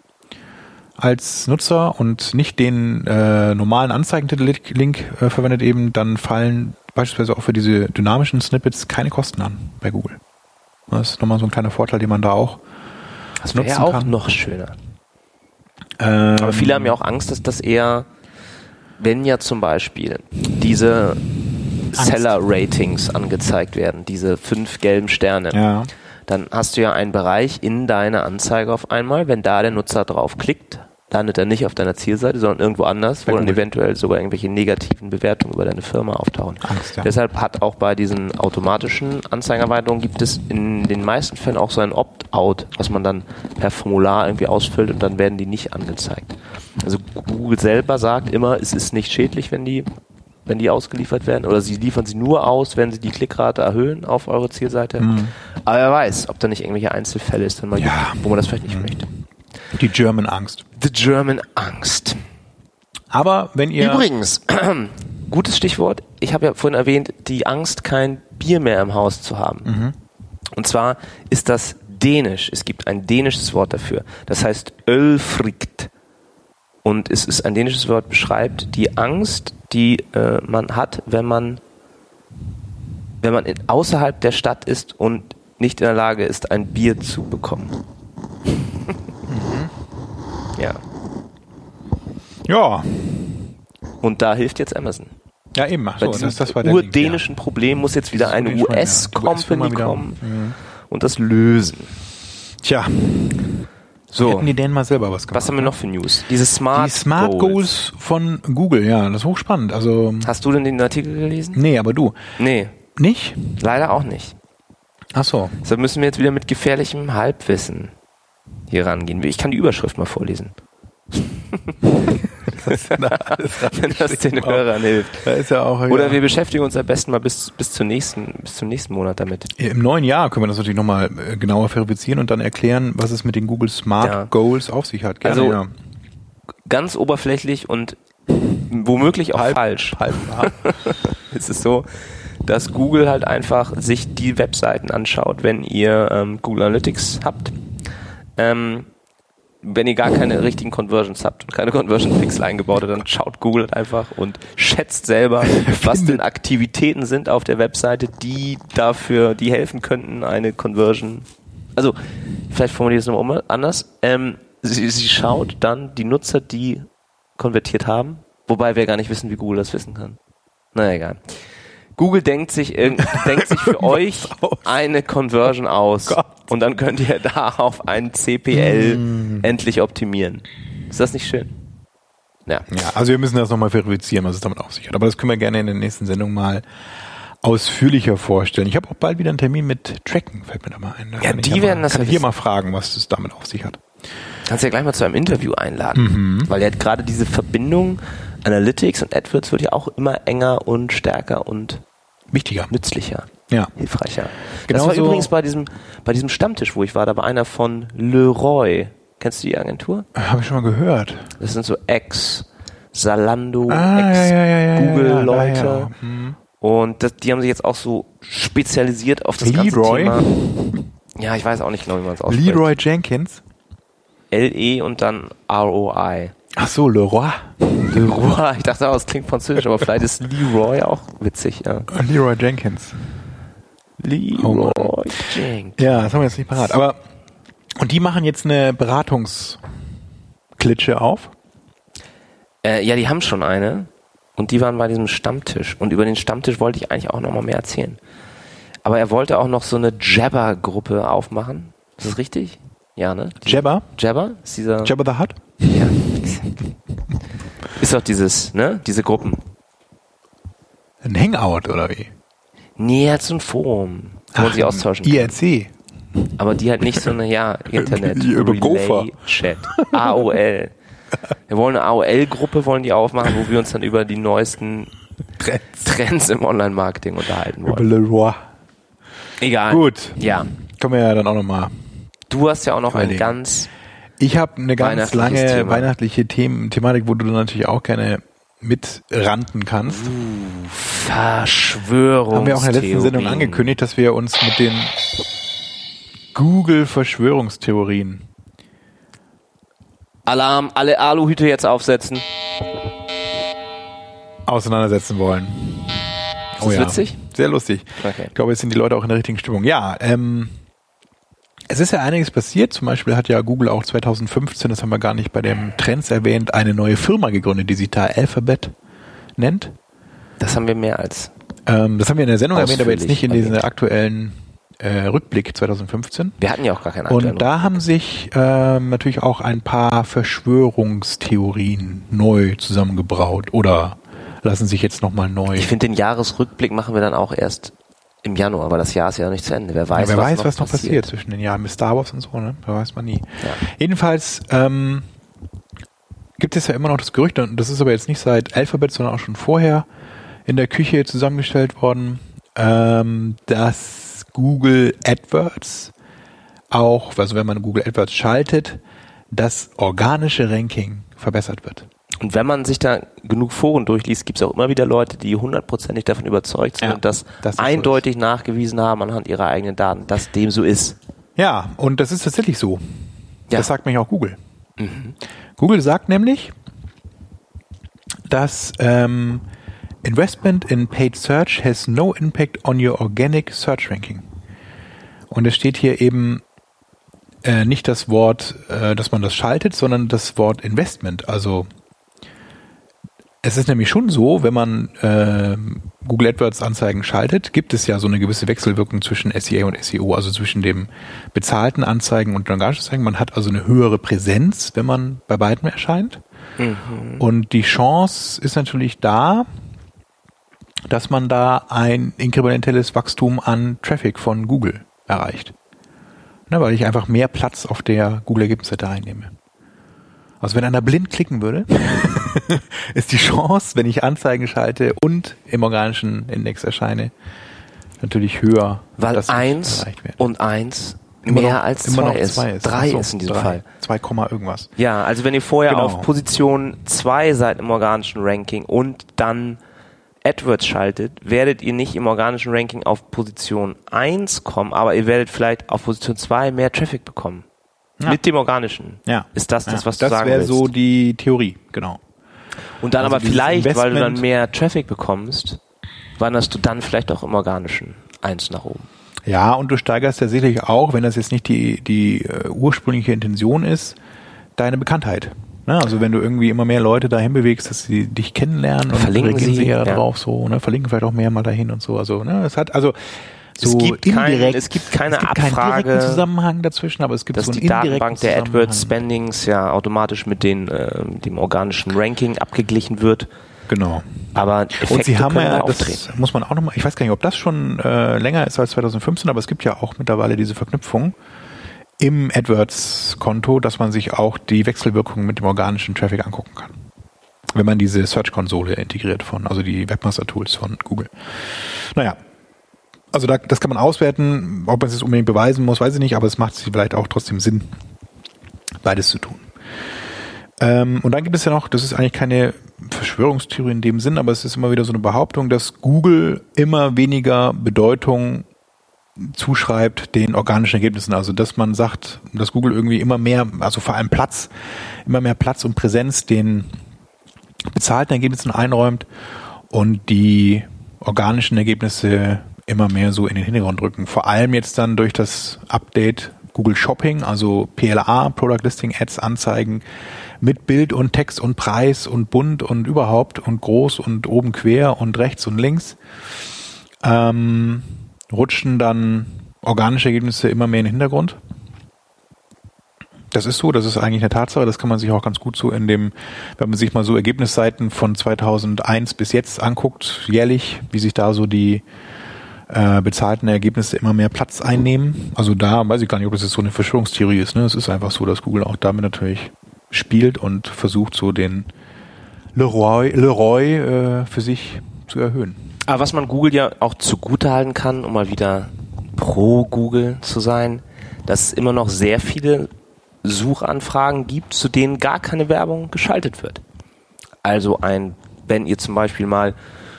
als Nutzer und nicht den äh, normalen Anzeigentitel-Link äh, verwendet eben, dann fallen beispielsweise auch für diese dynamischen Snippets keine Kosten an bei Google. Das ist nochmal so ein kleiner Vorteil, den man da auch Das nutzen auch kann. noch schöner. Ähm, Aber viele haben ja auch Angst, dass das eher, wenn ja zum Beispiel diese Seller-Ratings angezeigt werden, diese fünf gelben Sterne, Ja. dann hast du ja einen Bereich in deiner Anzeige auf einmal, wenn da der Nutzer drauf klickt, landet er nicht auf deiner Zielseite, sondern irgendwo anders, wo dann eventuell sogar irgendwelche negativen Bewertungen über deine Firma auftauchen. Angst, ja. Deshalb hat auch bei diesen automatischen Anzeigenerweiterungen gibt es in den meisten Fällen auch so ein Opt-out, was man dann per Formular irgendwie ausfüllt und dann werden die nicht angezeigt. Also Google selber sagt immer, es ist nicht schädlich, wenn die wenn die ausgeliefert werden oder sie liefern sie nur aus, wenn sie die Klickrate erhöhen auf eure Zielseite. Aber wer weiß, ob da nicht irgendwelche Einzelfälle ist, Ja. gibt, wo man das vielleicht nicht möchte. Die German Angst. The German Angst. Aber wenn ihr Übrigens, [clears throat] gutes Stichwort. Ich habe ja vorhin erwähnt, die Angst, kein Bier mehr im Haus zu haben. Und zwar ist das dänisch. Es gibt ein dänisches Wort dafür. Das heißt Ölfrikt. Und es ist ein dänisches Wort, beschreibt die Angst, die äh, man hat, wenn man, wenn man in, außerhalb der Stadt ist und nicht in der Lage ist, ein Bier zu bekommen. Ja. ja, Und da hilft jetzt Amazon. ja eben, Bei so, diesem das, das war der Link, urdänischen Problem muss jetzt wieder eine ja. US-Company wieder. kommen und das lösen. ja. Tja, So, hätten die Dänen mal selber was gemacht. was haben wir noch für News? Diese Smart, Die Smart Goals. von Google, ja, das ist hochspannend. Also, Hast du denn den Artikel gelesen? nee, aber du. Nee, Nicht? leider auch nicht. Ach so. Deshalb müssen wir jetzt wieder mit gefährlichem Halbwissen hier rangehen. Ich kann die Überschrift mal vorlesen, [laughs] [laughs] wenn das den Hörern hilft. Da ist ja auch. Oder ja. wir beschäftigen uns am besten mal bis, bis, zur nächsten, bis zum nächsten Monat damit. Im neuen Jahr können wir das natürlich nochmal äh, genauer verifizieren und dann erklären, was es mit den Google Smart Ja. Goals auf sich hat. Gerne, Also, ja. Ganz oberflächlich und womöglich auch Halb- falsch. halb [laughs] ist es so, dass Google halt einfach sich die Webseiten anschaut, wenn ihr ähm, Google Analytics habt. Ähm, wenn ihr gar keine richtigen Conversions habt und keine Conversion Pixel eingebaut habt, dann schaut Google halt einfach und schätzt selber, [laughs] was denn Aktivitäten sind auf der Webseite, die dafür, die helfen könnten, eine Conversion. Also, vielleicht formuliere ich es nochmal anders. Ähm, sie, sie schaut dann die Nutzer, die konvertiert haben, wobei wir gar nicht wissen, wie Google das wissen kann. Na egal. Google denkt sich, [laughs] denkt sich für [laughs] euch eine Conversion aus. Gott. und dann könnt ihr da auf ein CPL endlich optimieren. Ist das nicht schön? Ja. Ja, also wir müssen das nochmal verifizieren, was es damit auf sich hat. Aber das können wir gerne in der nächsten Sendung mal ausführlicher vorstellen. Ich habe auch bald wieder einen Termin mit Tracken, fällt mir da mal ein. Da Ja, die mal, werden das kann ja ich hier mal fragen, was es damit auf sich hat. Kannst ja gleich mal zu einem Interview einladen. Mhm. Weil ja gerade diese Verbindung Analytics und AdWords wird ja auch immer enger und stärker und Wichtiger. nützlicher, Ja. hilfreicher. Genau das war so- übrigens bei diesem, bei diesem Stammtisch, wo ich war, da war einer von Leroy. Kennst du die Agentur? Habe ich schon mal gehört. Das sind so Ex Salando, Ah, Ex ja, ja, Google Leute. Hm. Und das, die haben sich jetzt auch so spezialisiert auf das Leroy? ganze Thema. Ja, ich weiß auch nicht genau, wie man es ausspricht. Leroy Jenkins. L-E und dann R-O-I. Ach so, Leroy. Leroy. Ich dachte, auch, es klingt französisch, aber vielleicht ist Leroy auch witzig, ja. Leroy Jenkins. Leroy Oh Jenkins. Ja, das haben wir jetzt nicht parat. Aber, und die machen jetzt eine Beratungsklitsche auf. Äh, ja, die haben schon eine. Und die waren bei diesem Stammtisch. Und über den Stammtisch wollte ich eigentlich auch noch mal mehr erzählen. Aber er wollte auch noch so eine Jabber-Gruppe aufmachen. Ist das richtig? Ja, ne? Jabba. Jabber? Ist dieser. Jabba the Hutt. Ja. [laughs] Ist doch dieses, ne? Diese Gruppen. Ein Hangout oder wie? Nee, hat so ein Forum, wo man sich austauschen kann. IRC. Aber die halt nicht so eine, ja, [laughs] Internet. Die über Gopher. Chat. AOL. Wir wollen eine AOL-Gruppe, wollen die aufmachen, wo wir uns dann über die neuesten Trends im Online-Marketing unterhalten Über wollen. Leroy. Egal. Gut. Ja. Können wir ja dann auch nochmal. Du hast ja auch noch ein ganz, Ich habe eine ganz lange Thema. weihnachtliche Themen, Thematik, wo du natürlich auch gerne mitranten kannst. Verschwörungstheorie. haben wir auch in der letzten Sendung angekündigt, dass wir uns mit den Google-Verschwörungstheorien Alarm, alle Aluhüte jetzt aufsetzen. auseinandersetzen wollen. Oh Ist das witzig? Sehr lustig. Okay. Ich glaube, jetzt sind die Leute auch in der richtigen Stimmung. Ja, ähm, es ist ja einiges passiert. Zum Beispiel hat ja Google auch 2015, das haben wir gar nicht bei dem Trends erwähnt, eine neue Firma gegründet, die sich da Alphabet nennt. Das haben wir mehr als. Ähm, das haben wir in der Sendung erwähnt, aber jetzt nicht in diesem aktuellen äh, Rückblick 2015. Wir hatten ja auch gar keinen aktuellen Und da haben sich ähm, natürlich auch ein paar Verschwörungstheorien neu zusammengebraut oder lassen sich jetzt nochmal neu. Ich finde, den Jahresrückblick machen wir dann auch erst im Januar, weil das Jahr ist ja noch nicht zu Ende. Wer weiß, ja, wer was, weiß, noch was noch passiert. zwischen den Jahren mit Star Wars und so, ne? Wer weiß man nie. Ja. Jedenfalls ähm, gibt es ja immer noch das Gerücht, und das ist aber jetzt nicht seit Alphabet, sondern auch schon vorher in der Küche zusammengestellt worden, ähm, dass Google AdWords auch, also wenn man Google AdWords schaltet, das organische Ranking verbessert wird. Und wenn man sich da genug Foren durchliest, gibt es auch immer wieder Leute, die hundertprozentig davon überzeugt sind Ja, und das, dass das so eindeutig nachgewiesen haben anhand ihrer eigenen Daten, dass dem so ist. Ja, und das ist tatsächlich so. Ja. Das sagt nämlich auch Google. Google sagt nämlich, dass ähm, Investment in paid search has no impact on your organic search ranking. Und es steht hier eben äh, nicht das Wort, äh, dass man das schaltet, sondern das Wort Investment. Also es ist nämlich schon so, wenn man äh, Google AdWords Anzeigen schaltet, gibt es ja so eine gewisse Wechselwirkung zwischen SEA und SEO, also zwischen dem bezahlten Anzeigen und den Anzeigen. Man hat also eine höhere Präsenz, wenn man bei beiden erscheint. Und die Chance ist natürlich da, dass man da ein inkrementelles Wachstum an Traffic von Google erreicht. Ne, weil ich einfach mehr Platz auf der Google-Ergebnisseite einnehme. Also wenn einer blind klicken würde, [laughs] ist die Chance, wenn ich Anzeigen schalte und im organischen Index erscheine, natürlich höher. Weil eins und eins Immer mehr noch- als zwei ist. zwei ist. Drei so, ist in diesem drei. Fall. 2, Komma irgendwas. Ja, also wenn ihr vorher Genau. auf Position 2 seid im organischen Ranking und dann AdWords schaltet, werdet ihr nicht im organischen Ranking auf Position 1 kommen, aber ihr werdet vielleicht auf Position 2 mehr Traffic bekommen. Ja. Mit dem organischen. Ja. Ist das das, Ja, was du das sagen wäre willst? so die Theorie, genau. Und dann also aber vielleicht, weil du dann Investment- mehr Traffic bekommst, wanderst du dann vielleicht auch im organischen 1 nach oben. Ja, und du steigerst ja sicherlich auch, wenn das jetzt nicht die, die äh, ursprüngliche Intention ist, deine Bekanntheit. Ne? Also wenn du irgendwie immer mehr Leute dahin bewegst, dass sie dich kennenlernen und Verlinken sie, ja ja. drauf so, ne? verlinken vielleicht auch mehr mal dahin und so. Also ne? es hat also Es so gibt kein- indirekt, es gibt keine keinen Abfrage, direkten Zusammenhang dazwischen, aber es gibt dass so einen die Datenbank der. AdWords Spendings ja automatisch mit den, äh, dem organischen Ranking abgeglichen wird. Genau. Aber Effekte Und sie haben ja, das muss man auch nochmal, ich weiß gar nicht, ob das schon äh, länger ist als 2015, aber es gibt ja auch mittlerweile diese Verknüpfung im AdWords-Konto, dass man sich auch die Wechselwirkungen mit dem organischen Traffic angucken kann. Wenn man diese Search-Konsole integriert von, also die Webmaster-Tools von Google. Naja. Also da, das kann man auswerten. Ob man es jetzt unbedingt beweisen muss, weiß ich nicht, aber es macht vielleicht auch trotzdem Sinn, beides zu tun. Ähm, und dann gibt es ja noch, das ist eigentlich keine Verschwörungstheorie in dem Sinn, aber es ist immer wieder so eine Behauptung, dass Google immer weniger Bedeutung zuschreibt den organischen Ergebnissen. Also dass man sagt, dass Google irgendwie immer mehr, also vor allem Platz, immer mehr Platz und Präsenz den bezahlten Ergebnissen einräumt und die organischen Ergebnisse immer mehr so in den Hintergrund rücken. Vor allem jetzt dann durch das Update Google Shopping, also PLA, Product Listing Ads Anzeigen mit Bild und Text und Preis und bunt und überhaupt und groß und oben quer und rechts und links. Ähm, rutschen dann organische Ergebnisse immer mehr in den Hintergrund. Das ist so, das ist eigentlich eine Tatsache, das kann man sich auch ganz gut so in dem, wenn man sich mal so Ergebnisseiten von 2001 bis jetzt anguckt, jährlich, wie sich da so die äh, bezahlten Ergebnisse immer mehr Platz einnehmen. Also da weiß ich gar nicht, ob das jetzt so eine Verschwörungstheorie ist. Ne? Es ist einfach so, dass Google auch damit natürlich spielt und versucht so den Leroy, Leroy äh, für sich zu erhöhen. Aber was man Google ja auch zugutehalten kann, um mal wieder pro Google zu sein, dass es immer noch sehr viele Suchanfragen gibt, zu denen gar keine Werbung geschaltet wird. Also ein, wenn ihr zum Beispiel mal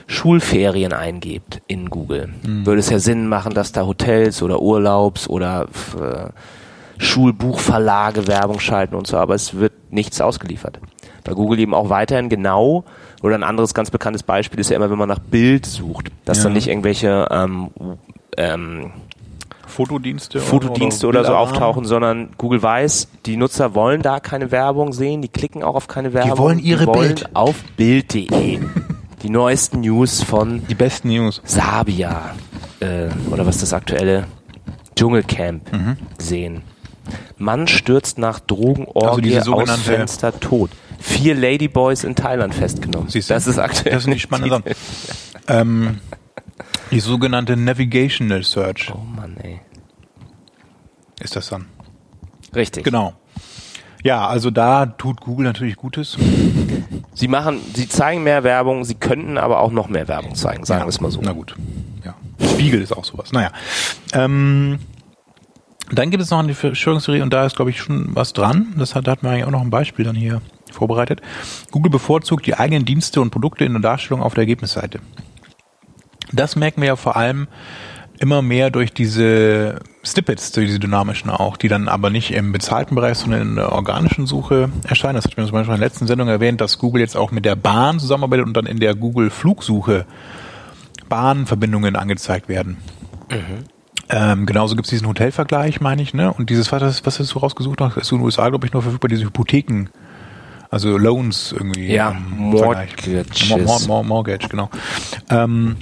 Schulferien eingebt in Google, würde es ja Sinn machen, dass da Hotels oder Urlaubs oder äh, Schulbuchverlage Werbung schalten und so, aber es wird nichts ausgeliefert. Bei Google eben auch weiterhin genau, oder ein anderes ganz bekanntes Beispiel ist ja immer, wenn man nach Bild sucht, dass Ja. dann nicht irgendwelche ähm, ähm, Fotodienste, Fotodienste oder, so auftauchen, sondern Google weiß, die Nutzer wollen da keine Werbung sehen, die klicken auch auf keine Werbung. wollen ihre die wollen Bild. auf Bild.de [laughs] die neuesten News von Die besten News. Sabia äh, oder was das aktuelle Dschungelcamp Mhm. sehen. Mann stürzt nach Drogenorgie Also aus Fenster tot. Vier Ladyboys in Thailand festgenommen. Siehst du? Das ist aktuell. Das sind die spannenden Sachen. Ähm, die sogenannte Navigational Search Oh Mann, ey. ist das dann. Richtig. Genau. Ja, also da tut Google natürlich Gutes. Sie machen, sie zeigen mehr Werbung, sie könnten aber auch noch mehr Werbung zeigen, sagen wir es mal so. Na gut. Ja. Spiegel ist auch sowas. Naja. Ähm, dann gibt es noch eine Verschwörungstheorie und da ist, glaube ich, schon was dran. Das hat, da hat man eigentlich auch noch ein Beispiel dann hier vorbereitet. Google bevorzugt die eigenen Dienste und Produkte in der Darstellung auf der Ergebnisseite. Das merken wir ja vor allem immer mehr durch diese Snippets, durch diese dynamischen auch, die dann aber nicht im bezahlten Bereich, sondern in der organischen Suche erscheinen. Das hat mir zum Beispiel in der letzten Sendung erwähnt, dass Google jetzt auch mit der Bahn zusammenarbeitet und dann in der Google Flugsuche Bahnverbindungen angezeigt werden. Ähm, genauso gibt es diesen Hotelvergleich, meine ich, ne? Und dieses, was, hast- was hast du rausgesucht? Noch? Ist in den USA, glaube ich, nur verfügbar, diese Hypotheken. Also Loans irgendwie. Ja, im Vergleich. Mortgages. Mor Mor Mor Mortgage, genau. Ähm,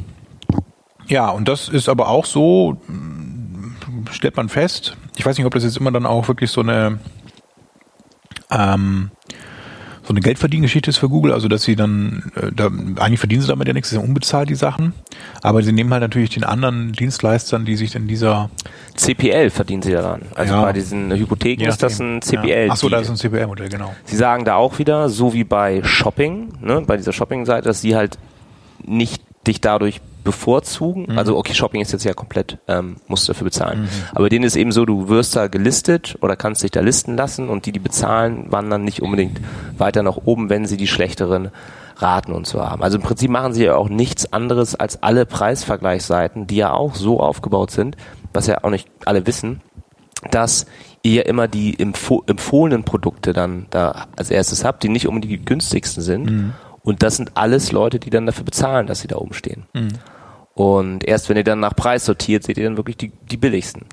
ja, und das ist aber auch so, mh, stellt man fest. Ich weiß nicht, ob das jetzt immer dann auch wirklich so eine ähm, so eine Geldverdiengeschichte ist für Google, also dass sie dann, äh, da, eigentlich verdienen sie damit ja nichts, ist ja unbezahlt, die Sachen, aber sie nehmen halt natürlich den anderen Dienstleistern, die sich in dieser CPL verdienen sie daran. Also Ja. bei diesen Hypotheken ist das ein CPL. Ja. Ach so, da ist ein CPL-Modell, genau. Sie sagen da auch wieder, so wie bei Shopping, ne, bei dieser Shopping-Seite, dass sie halt nicht dich dadurch bevorzugen. Mhm. Also okay, Shopping ist jetzt ja komplett, ähm, musst du dafür bezahlen. Aber denen ist eben so, du wirst da gelistet oder kannst dich da listen lassen und die, die bezahlen, wandern nicht unbedingt weiter nach oben, wenn sie die schlechteren Raten und so haben. Also im Prinzip machen sie ja auch nichts anderes als alle Preisvergleichsseiten, die ja auch so aufgebaut sind, was ja auch nicht alle wissen, dass ihr immer die empfo empfohlenen Produkte dann da als erstes habt, die nicht unbedingt die günstigsten sind. Und das sind alles Leute, die dann dafür bezahlen, dass sie da oben stehen. Und erst wenn ihr dann nach Preis sortiert, seht ihr dann wirklich die, die billigsten.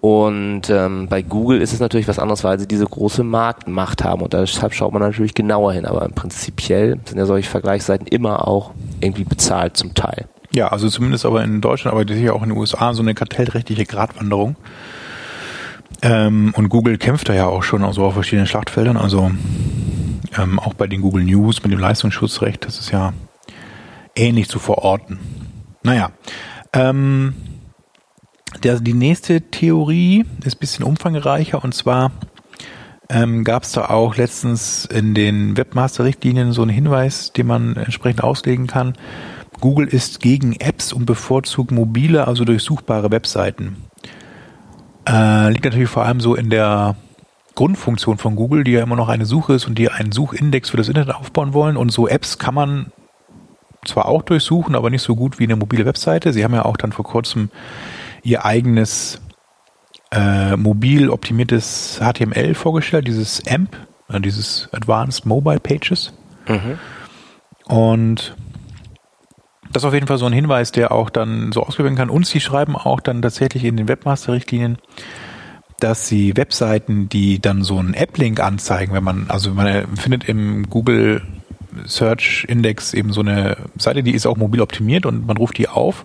Und ähm, bei Google ist es natürlich was anderes, weil sie diese große Marktmacht haben und deshalb schaut man natürlich genauer hin. Aber prinzipiell sind ja solche Vergleichsseiten immer auch irgendwie bezahlt zum Teil. Ja, also zumindest aber in Deutschland, aber sicher auch in den USA so eine kartellrechtliche Gratwanderung. Ähm, und Google kämpft da ja auch schon also auf verschiedenen Schlachtfeldern. Also ähm, auch bei den Google News mit dem Leistungsschutzrecht, das ist ja ähnlich zu verorten. Naja, ähm, der, die nächste Theorie ist ein bisschen umfangreicher und zwar ähm, gab es da auch letztens in den Webmaster-Richtlinien so einen Hinweis, den man entsprechend auslegen kann. Google ist gegen Apps und bevorzugt mobile, also durchsuchbare Webseiten. Äh, liegt natürlich vor allem so in der Grundfunktion von Google, die ja immer noch eine Suche ist und die einen Suchindex für das Internet aufbauen wollen. Und so Apps kann man zwar auch durchsuchen, aber nicht so gut wie eine mobile Webseite. Sie haben ja auch dann vor kurzem ihr eigenes äh, mobil optimiertes HTML vorgestellt, dieses AMP, äh, dieses Advanced Mobile Pages. Mhm. Und das ist auf jeden Fall so ein Hinweis, der auch dann so ausgewählt kann. Und sie schreiben auch dann tatsächlich in den Webmaster-Richtlinien, dass sie Webseiten, die dann so einen App-Link anzeigen, wenn man, also man findet im Google Search Index eben so eine Seite, die ist auch mobil optimiert und man ruft die auf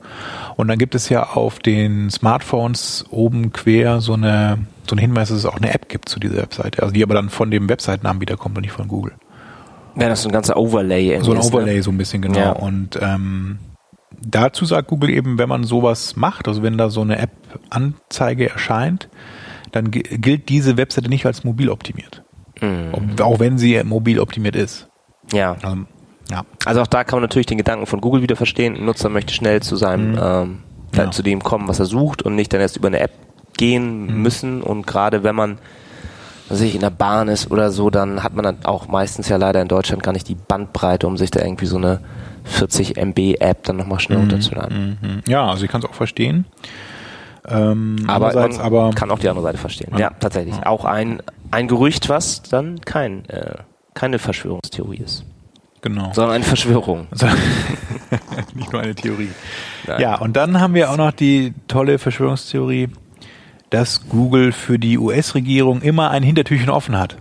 und dann gibt es ja auf den Smartphones oben quer so eine so ein Hinweis, dass es auch eine App gibt zu dieser Webseite, also die aber dann von dem Webseitenanbieter kommt und nicht von Google. Ja, das ist ein ganzer Overlay. So ein ne? Overlay ne? so ein bisschen genau. Ja. Und ähm, dazu sagt Google eben, wenn man sowas macht, also wenn da so eine App-Anzeige erscheint, dann gilt diese Webseite nicht als mobil optimiert. Mhm. Auch wenn sie mobil optimiert ist. Ja. Also, ja. Also auch da kann man natürlich den Gedanken von Google wieder verstehen. Ein Nutzer möchte schnell zu seinem, mhm. ähm, ja. zu dem kommen, was er sucht und nicht dann erst über eine App gehen mhm. müssen. Und gerade wenn man sich in der Bahn ist oder so, dann hat man dann auch meistens ja leider in Deutschland gar nicht die Bandbreite, um sich da irgendwie so eine 40 MB App dann nochmal schnell mhm. runterzuladen. Mhm. Ja, also ich kann es auch verstehen. Ähm, aber man aber kann auch die andere Seite verstehen. Ja, ja tatsächlich. Ja. Auch ein, ein Gerücht, was dann kein, äh, keine Verschwörungstheorie ist. Genau. Sondern eine Verschwörung. Also, [laughs] nicht nur eine Theorie. Nein. Ja, und dann haben wir auch noch die tolle Verschwörungstheorie, dass Google für die US-Regierung immer ein Hintertürchen offen hat.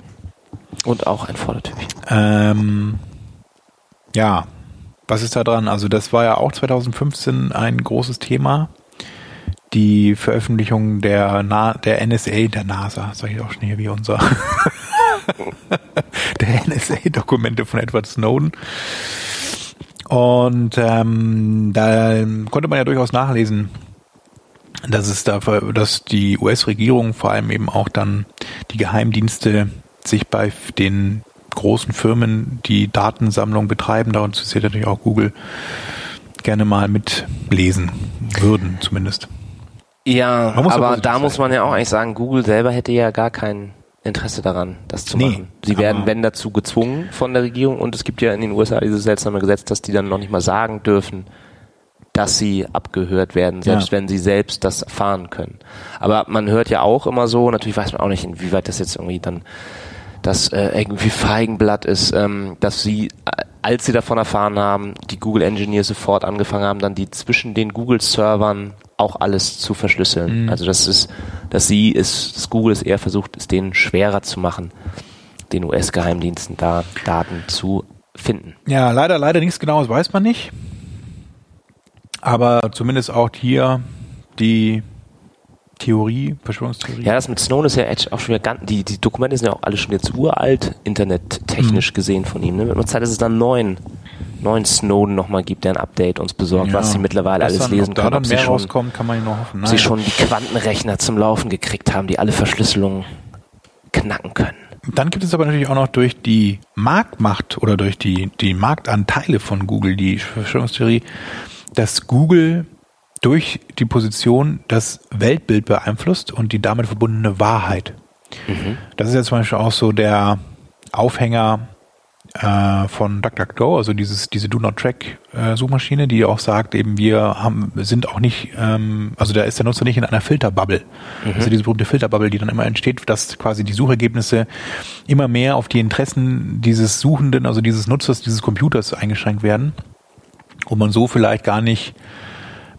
Und auch ein Vordertürchen. Ähm, ja, was ist da dran? Also das war ja auch 2015 ein großes Thema. Die Veröffentlichung der, Na der NSA, der NASA, sag ich auch schon hier wie unser, [laughs] der NSA-Dokumente von Edward Snowden. Und ähm, da konnte man ja durchaus nachlesen, dass es dafür, dass die US-Regierung vor allem eben auch dann die Geheimdienste sich bei den großen Firmen, die Datensammlung betreiben, dazu zählt natürlich auch Google, gerne mal mitlesen würden, zumindest. Ja, aber da muss man ja auch eigentlich sagen, Google selber hätte ja gar kein Interesse daran, das zu nee, machen. Sie werden, wenn dazu gezwungen von der Regierung und es gibt ja in den USA dieses seltsame Gesetz, dass die dann noch nicht mal sagen dürfen, dass sie abgehört werden, selbst ja. wenn sie selbst das erfahren können. Aber man hört ja auch immer so, natürlich weiß man auch nicht, inwieweit das jetzt irgendwie dann das äh, irgendwie Feigenblatt ist, ähm, dass sie, äh, als sie davon erfahren haben, die Google Engineers sofort angefangen haben, dann die zwischen den Google-Servern auch alles zu verschlüsseln. Mhm. Also das ist, dass sie ist, dass Google es eher versucht, es denen schwerer zu machen, den US-Geheimdiensten da Daten zu finden. Ja, leider, leider nichts genaues weiß man nicht aber zumindest auch hier die Theorie, Verschwörungstheorie. Ja, das mit Snowden ist ja auch schon wieder ganz, die, die Dokumente sind ja auch alle schon jetzt uralt, internettechnisch mhm. gesehen von ihm. Ne? Wird nur Zeit, dass es dann neuen, neuen Snowden nochmal gibt, der ein Update uns besorgt, ja. was sie mittlerweile was alles dann, lesen können. Da dann mehr schon, rauskommt, kann man nur hoffen. Nein. sie schon die Quantenrechner zum Laufen gekriegt haben, die alle Verschlüsselungen knacken können. Dann gibt es aber natürlich auch noch durch die Marktmacht oder durch die, die Marktanteile von Google die Verschwörungstheorie, dass Google durch die Position das Weltbild beeinflusst und die damit verbundene Wahrheit. Mhm. Das ist ja zum Beispiel auch so der Aufhänger äh, von DuckDuckGo, also dieses, diese Do Not Track äh, Suchmaschine, die auch sagt, eben wir haben, sind auch nicht, ähm, also da ist der Nutzer nicht in einer Filterbubble. Mhm. Also diese berühmte Filterbubble, die dann immer entsteht, dass quasi die Suchergebnisse immer mehr auf die Interessen dieses Suchenden, also dieses Nutzers, dieses Computers eingeschränkt werden und man so vielleicht gar nicht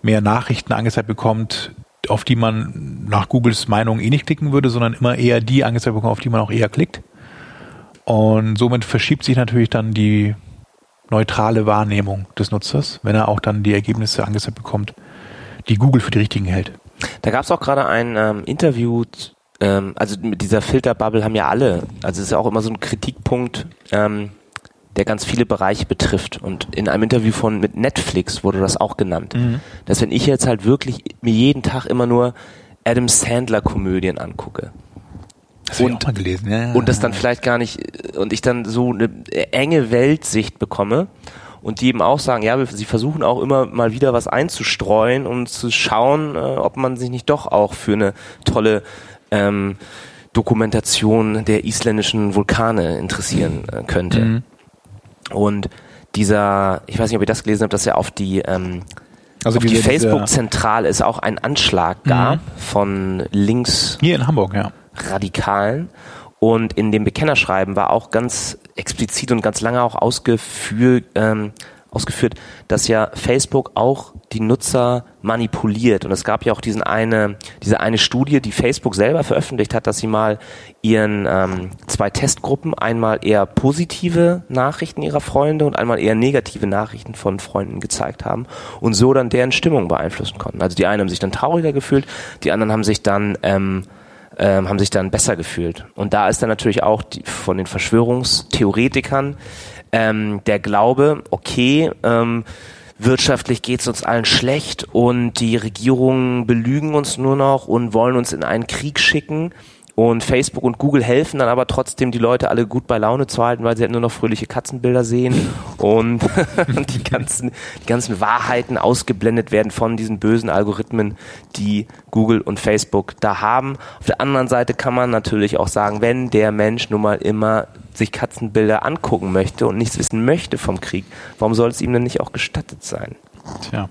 mehr Nachrichten angezeigt bekommt, auf die man nach Googles Meinung eh nicht klicken würde, sondern immer eher die angezeigt bekommen, auf die man auch eher klickt. Und somit verschiebt sich natürlich dann die neutrale Wahrnehmung des Nutzers, wenn er auch dann die Ergebnisse angezeigt bekommt, die Google für die richtigen hält. Da gab es auch gerade ein ähm, Interview, ähm, also mit dieser Filterbubble haben ja alle, also es ist ja auch immer so ein Kritikpunkt, ähm, der ganz viele Bereiche betrifft. Und in einem Interview von mit Netflix wurde das auch genannt. Mhm. Dass wenn ich jetzt halt wirklich mir jeden Tag immer nur Adam Sandler Komödien angucke, Das habe ich Und- auch mal gelesen. Ja, ja, und das dann vielleicht gar nicht und ich dann so eine enge Weltsicht bekomme und die eben auch sagen, ja, sie versuchen auch immer mal wieder was einzustreuen, um zu schauen, äh, ob man sich nicht doch auch für eine tolle ähm, Dokumentation der isländischen Vulkane interessieren äh, könnte. Mhm. Und dieser, ich weiß nicht, ob ihr das gelesen habt, dass er auf die ähm, Also auf die diese- Facebook-Zentrale es auch einen Anschlag gab von links Hier in Hamburg, ja. Radikalen. Und in dem Bekennerschreiben war auch ganz explizit und ganz lange auch ausgeführt, ähm, ausgeführt, dass ja Facebook auch die Nutzer manipuliert. Und es gab ja auch diesen eine, diese eine Studie, die Facebook selber veröffentlicht hat, dass sie mal ihren ähm, zwei Testgruppen einmal eher positive Nachrichten ihrer Freunde und einmal eher negative Nachrichten von Freunden gezeigt haben und so dann deren Stimmung beeinflussen konnten. Also die einen haben sich dann trauriger gefühlt, die anderen haben sich dann ähm, ähm, haben sich dann besser gefühlt. Und da ist dann natürlich auch die, von den Verschwörungstheoretikern ähm, der Glaube, okay, ähm, wirtschaftlich geht es uns allen schlecht und die Regierungen belügen uns nur noch und wollen uns in einen Krieg schicken. Und Facebook und Google helfen dann aber trotzdem, die Leute alle gut bei Laune zu halten, weil sie halt nur noch fröhliche Katzenbilder sehen [laughs] und [laughs] die ganzen, die ganzen Wahrheiten ausgeblendet werden von diesen bösen Algorithmen, die Google und Facebook da haben. Auf der anderen Seite kann man natürlich auch sagen, wenn der Mensch nun mal immer sich Katzenbilder angucken möchte und nichts wissen möchte vom Krieg, warum soll es ihm denn nicht auch gestattet sein? Tja.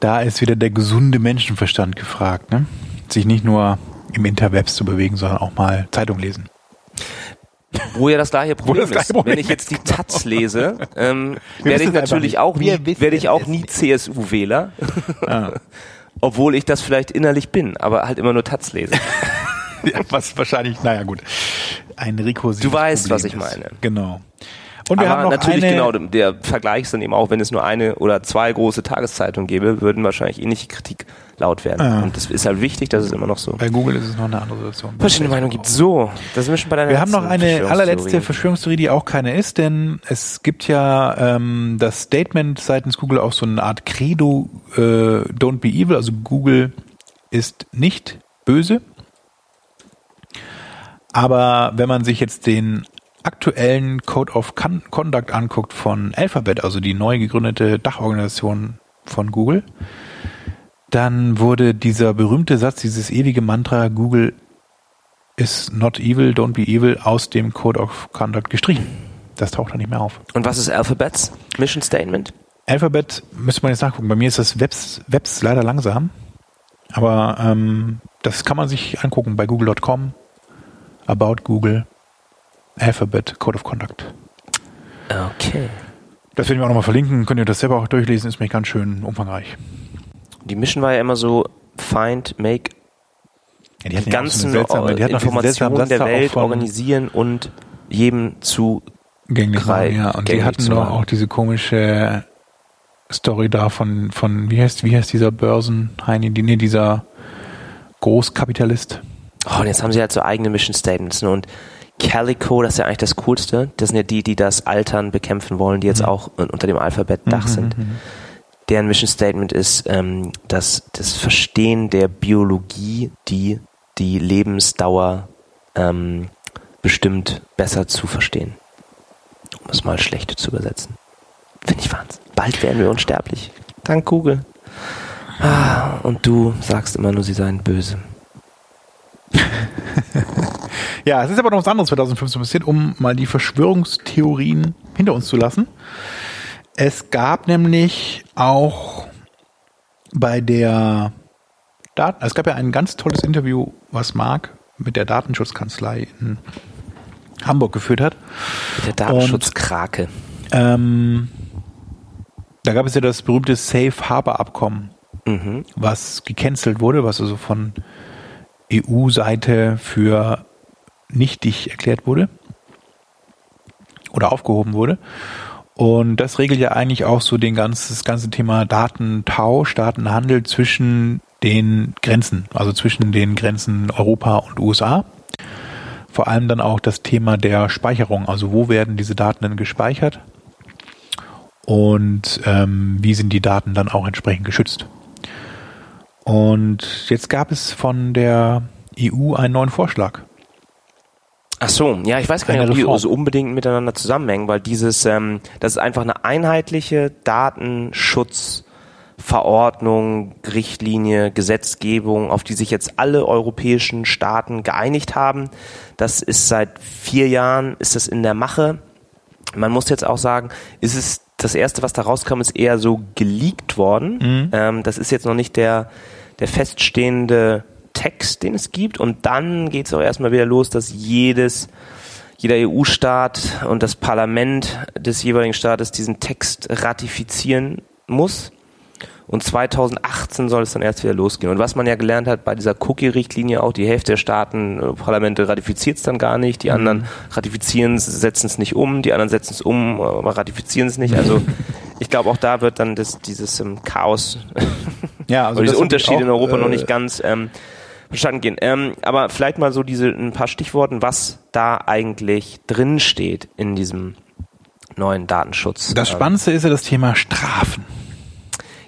Da ist wieder der gesunde Menschenverstand gefragt, ne? Sich nicht nur im Interwebs zu bewegen, sondern auch mal Zeitung lesen. Wo ja das gleiche [laughs] Problem das gleiche ist. Problem Wenn ich jetzt die ist, genau. Taz lese, ähm, werde ich natürlich auch nie, werde ich auch nie. CSU-Wähler. [laughs] [laughs] Obwohl ich das vielleicht innerlich bin, aber halt immer nur Taz lese. Ja, was wahrscheinlich, naja gut, ein rekursives Du weißt, Problem was ich ist. meine. Genau. Und wir haben aber noch natürlich eine, genau, der Vergleich ist dann eben auch, wenn es nur eine oder zwei große Tageszeitungen gäbe, würden wahrscheinlich ähnliche Kritik laut werden. Ja. Und das ist halt wichtig, dass es immer noch so bei Google ist es noch eine andere Situation. verschiedene Meinungen gibt. So, das sind wir schon bei deiner Wir haben noch eine Verschwörungstheorie. allerletzte Verschwörungstheorie, die auch keine ist, denn es gibt ja ähm, das Statement seitens Google auch so eine Art Credo, äh, don't be evil, also Google ist nicht böse. Aber wenn man sich jetzt den aktuellen Code of Con Conduct anguckt von Alphabet, also die neu gegründete Dachorganisation von Google, dann wurde dieser berühmte Satz, dieses ewige Mantra Google is not evil, don't be evil aus dem Code of Conduct gestrichen. Das taucht da nicht mehr auf. Und was ist Alphabets Mission Statement? Alphabet müsste man jetzt nachgucken. Bei mir ist das Webs, Webs leider langsam. Aber ähm, das kann man sich angucken bei google.com, About Google, Alphabet, Code of Conduct. Okay. Das werden wir auch nochmal verlinken. Könnt ihr das selber auch durchlesen, ist mir ganz schön umfangreich. Die Mission war ja immer so find, make Ja, die ja auch ganzen eine seltsame- die Informationen der Welt organisieren und jedem zu gängig machen, ja. Und die hatten doch auch diese komische Story da von, von wie heißt, wie heißt dieser Börsenheini, die, nee, dieser Großkapitalist. Oh, und jetzt haben sie halt so eigene Mission Statements. Ne? Und Calico, das ist ja eigentlich das Coolste. Das sind ja die, die das Altern bekämpfen wollen, die Mhm. jetzt auch unter dem Alphabet-Dach sind. Deren Mission Statement ist ähm, das, das Verstehen der Biologie, die die Lebensdauer ähm, bestimmt besser zu verstehen. Um es mal schlecht zu übersetzen. Finde ich Wahnsinn. Bald werden wir unsterblich. Dank Google. Ah, und du sagst immer nur, sie seien böse. [laughs] Ja, es ist aber noch was anderes 2015 passiert, um mal die Verschwörungstheorien hinter uns zu lassen. Es gab nämlich auch bei der Daten, es gab ja ein ganz tolles Interview, was Marc mit der Datenschutzkanzlei in Hamburg geführt hat. Mit der Datenschutzkrake. Ähm, da gab es ja das berühmte Safe Harbor Abkommen mhm. was gecancelt wurde, was also von EU-Seite für nichtig erklärt wurde oder aufgehoben wurde. Und das regelt ja eigentlich auch so den ganzen, das ganze Thema Datentausch, Datenhandel zwischen den Grenzen, also zwischen den Grenzen Europa und USA. Vor allem dann auch das Thema der Speicherung, also wo werden diese Daten denn gespeichert und ähm, wie sind die Daten dann auch entsprechend geschützt. Und jetzt gab es von der EU einen neuen Vorschlag. Ach so, ja, ich weiß gar nicht, ob die so unbedingt miteinander zusammenhängen, weil dieses, ähm, das ist einfach eine einheitliche Datenschutzverordnung, Richtlinie, Gesetzgebung, auf die sich jetzt alle europäischen Staaten geeinigt haben. Das ist seit vier Jahren, ist das in der Mache. Man muss jetzt auch sagen, ist es das erste, was da rauskam, ist eher so geleakt worden. Mhm. Ähm, das ist jetzt noch nicht der, der feststehende Text, den es gibt. Und dann geht es auch erstmal wieder los, dass jedes, jeder EU-Staat und das Parlament des jeweiligen Staates diesen Text ratifizieren muss. Und 2018 soll es dann erst wieder losgehen. Und was man ja gelernt hat bei dieser Cookie-Richtlinie auch, die Hälfte der Staaten, äh, Parlamente ratifiziert es dann gar nicht, die anderen mhm. ratifizieren es, setzen es nicht um, die anderen setzen es um, aber ratifizieren es nicht. Also [laughs] ich glaube, auch da wird dann das, dieses ähm, Chaos ja, also [laughs] diese Unterschiede auch, in Europa äh, noch nicht ganz ähm, verstanden gehen. Ähm, aber vielleicht mal so diese ein paar Stichworten, was da eigentlich drin steht in diesem neuen Datenschutz. Das Spannendste ist ja das Thema Strafen.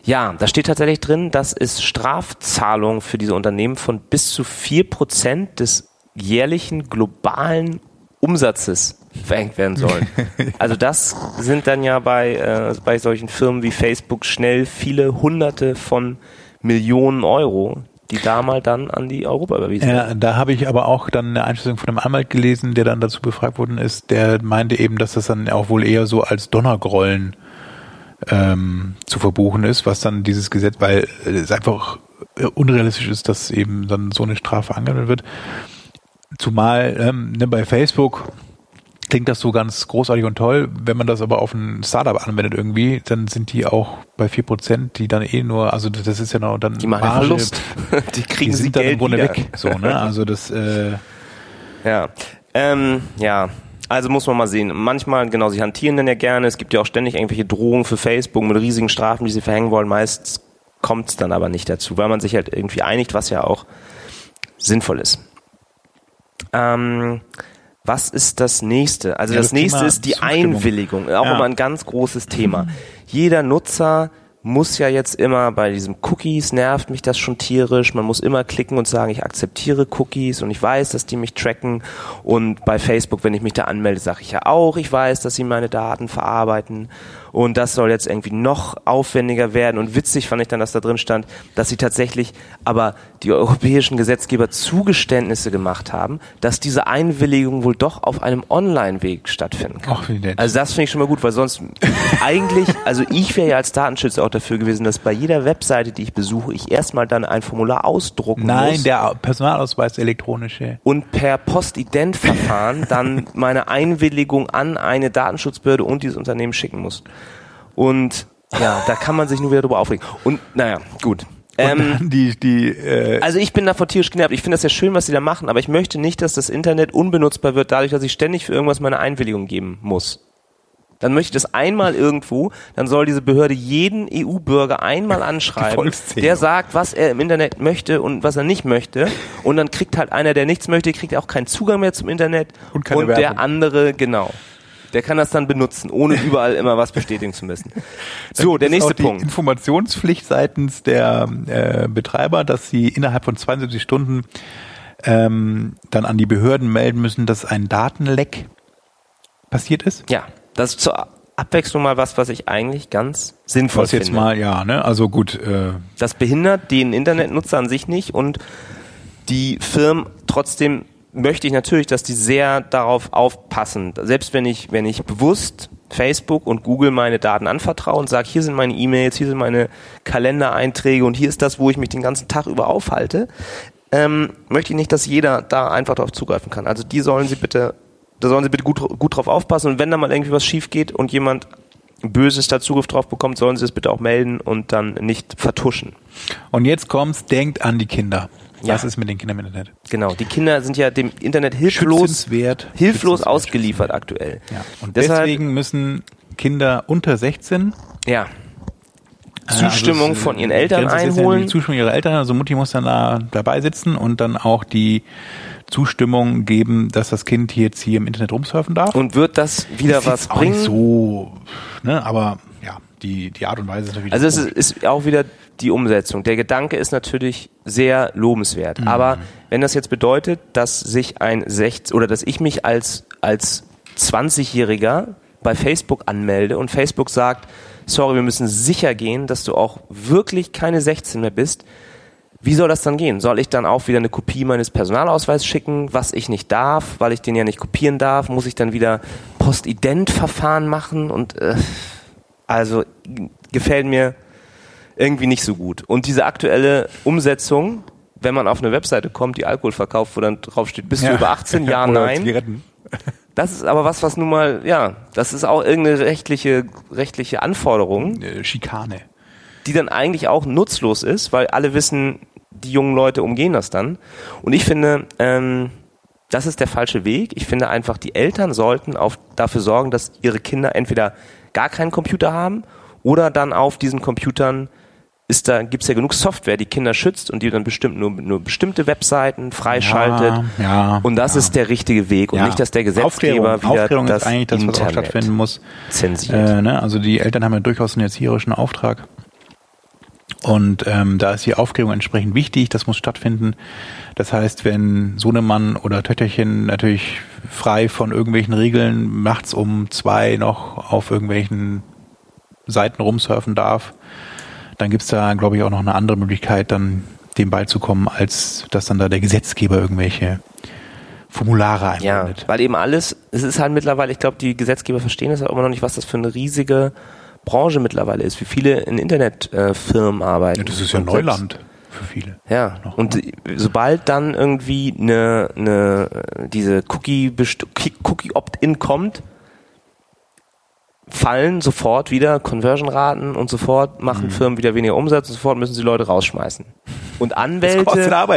Ja, da steht tatsächlich drin, dass es Strafzahlungen für diese Unternehmen von bis zu vier Prozent des jährlichen globalen Umsatzes verhängt werden sollen. [laughs] Also das sind dann ja bei, äh, bei solchen Firmen wie Facebook schnell viele Hunderte von Millionen Euro, die da mal dann an die Europa überwiesen. Ja, da habe ich aber auch dann eine Einschätzung von einem Anwalt gelesen, der dann dazu befragt worden ist, der meinte eben, dass das dann auch wohl eher so als Donnergrollen ähm, zu verbuchen ist, was dann dieses Gesetz, weil es einfach unrealistisch ist, dass eben dann so eine Strafe angewendet wird. Zumal ähm, ne, bei Facebook klingt das so ganz großartig und toll. Wenn man das aber auf ein Startup anwendet irgendwie, dann sind die auch bei vier Prozent, die dann eh nur, also das ist ja noch dann die machen Marge, Verlust. [laughs] die kriegen die sind dann Geld im Grunde wieder. weg. So, ne? Also das äh, ja. Ähm, ja, also muss man mal sehen. Manchmal, genau, sie hantieren dann ja gerne. Es gibt ja auch ständig irgendwelche Drohungen für Facebook mit riesigen Strafen, die sie verhängen wollen. Meist kommt es dann aber nicht dazu, weil man sich halt irgendwie einigt, was ja auch sinnvoll ist. Ähm, was ist das nächste? Also ja, das, das, nächste ist die Einwilligung, auch ja. immer ein ganz großes Thema. Jeder Nutzer muss ja jetzt immer bei diesen Cookies nervt mich das schon tierisch. Man muss immer klicken und sagen, ich akzeptiere Cookies und ich weiß, dass die mich tracken. Und bei Facebook, wenn ich mich da anmelde, sage ich ja auch, ich weiß, dass sie meine Daten verarbeiten. Und das soll jetzt irgendwie noch aufwendiger werden. Und witzig fand ich dann, dass da drin stand, dass sie tatsächlich aber die europäischen Gesetzgeber Zugeständnisse gemacht haben, dass diese Einwilligung wohl doch auf einem Online-Weg stattfinden kann. Ach, wie nett. Also das finde ich schon mal gut, weil sonst eigentlich, also ich wäre ja als Datenschützer auch dafür gewesen, dass bei jeder Webseite, die ich besuche, ich erstmal dann ein Formular ausdrucken Nein, muss. Nein, der Personalausweis elektronische. Und per Postident-Verfahren dann meine Einwilligung an eine Datenschutzbehörde und dieses Unternehmen schicken muss. Und ja, da kann man sich nur wieder drüber aufregen. Und naja, gut. Ähm, die, die, äh also ich bin davon tierisch genervt. Ich finde das ja schön, was sie da machen, aber ich möchte nicht, dass das Internet unbenutzbar wird, dadurch, dass ich ständig für irgendwas meine Einwilligung geben muss. Dann möchte ich das einmal irgendwo, dann soll diese Behörde jeden EU-Bürger einmal [laughs] anschreiben, der sagt, was er im Internet möchte und was er nicht möchte. Und dann kriegt halt einer, der nichts möchte, kriegt auch keinen Zugang mehr zum Internet. Und, und der andere, genau. Der kann das dann benutzen, ohne [laughs] überall immer was bestätigen zu müssen. So, der nächste Punkt. Die Informationspflicht seitens der äh, Betreiber, dass sie innerhalb von 72 Stunden ähm, dann an die Behörden melden müssen, dass ein Datenleck passiert ist. Ja, das ist zur Abwechslung mal was, was ich eigentlich ganz sinnvoll was finde. jetzt mal, ja, ne? Also gut. Äh das behindert den Internetnutzer an sich nicht und die Firmen trotzdem möchte ich natürlich, dass die sehr darauf aufpassen. Selbst wenn ich, wenn ich bewusst Facebook und Google meine Daten anvertraue und sage, hier sind meine E-Mails, hier sind meine Kalendereinträge und hier ist das, wo ich mich den ganzen Tag über aufhalte, ähm, möchte ich nicht, dass jeder da einfach darauf zugreifen kann. Also die sollen sie bitte, da sollen sie bitte gut, gut drauf aufpassen und wenn da mal irgendwie was schief geht und jemand Böses da Zugriff drauf bekommt, sollen sie es bitte auch melden und dann nicht vertuschen. Und jetzt kommt's, denkt an die Kinder. Ja. Was ist mit den Kindern im Internet? Genau, die Kinder sind ja dem Internet hilflos, hilflos ausgeliefert aktuell. Ja. Und Deshalb- deswegen müssen Kinder unter 16 Ja. äh, Zustimmung also es, von ihren äh, Eltern einholen. Die Zustimmung ihrer Eltern, also Mutti muss dann da dabei sitzen und dann auch die Zustimmung geben, dass das Kind jetzt hier im Internet rumsurfen darf. Und wird das wieder Ist was jetzt auch nicht bringen? so, ne, aber ja, die, die Art und Weise ist natürlich Also es ist, ist auch wieder die Umsetzung. Der Gedanke ist natürlich sehr lobenswert. Mhm. Aber wenn das jetzt bedeutet, dass sich ein 16 oder dass ich mich als, als 20-Jähriger bei Facebook anmelde und Facebook sagt, sorry, wir müssen sicher gehen, dass du auch wirklich keine 16 mehr bist, wie soll das dann gehen? Soll ich dann auch wieder eine Kopie meines Personalausweises schicken, was ich nicht darf, weil ich den ja nicht kopieren darf? Muss ich dann wieder Postident-Verfahren machen? Und äh, also gefällt mir irgendwie nicht so gut. Und diese aktuelle Umsetzung, wenn man auf eine Webseite kommt, die Alkohol verkauft, wo dann drauf steht, bist du über 18? Ja, [laughs] nein. Das ist aber was, was nun mal, ja, das ist auch irgendeine rechtliche, rechtliche Anforderung Äh, Schikane. die dann eigentlich auch nutzlos ist, weil alle wissen, die jungen Leute umgehen das dann. Und ich finde, ähm, das ist der falsche Weg. Ich finde einfach, die Eltern sollten auf, dafür sorgen, dass ihre Kinder entweder gar keinen Computer haben oder dann auf diesen Computern ist da, gibt's ja genug Software, die Kinder schützt und die dann bestimmt nur, nur bestimmte Webseiten freischaltet. Ja, ja, und das ja. ist der richtige Weg und nicht, dass der Gesetzgeber Aufklärung, wieder Aufklärung das ist eigentlich das, was auch Internet stattfinden muss. zensiert. Äh, ne? Also die Eltern haben ja durchaus einen erzieherischen Auftrag. Und ähm, da ist die Aufklärung entsprechend wichtig, das muss stattfinden. Das heißt, wenn Sohnemann oder Töchterchen natürlich frei von irgendwelchen Regeln nachts um zwei noch auf irgendwelchen Seiten rumsurfen darf, dann gibt's da, glaube ich, auch noch eine andere Möglichkeit, dann dem beizukommen, als dass dann da der Gesetzgeber irgendwelche Formulare Ja, einbindet. weil eben alles, es ist halt mittlerweile, ich glaube, die Gesetzgeber verstehen das auch immer noch nicht, was das für eine riesige Branche mittlerweile ist, wie viele in Internetfirmen arbeiten. Ja, das ist ja Und Neuland für viele. Ja, Noch, und sobald dann irgendwie eine, eine diese Cookie Cookie kommt, fallen sofort wieder Conversion-Raten und sofort Mhm. machen Firmen wieder weniger Umsatz und sofort müssen sie Leute rausschmeißen. Und Anwälte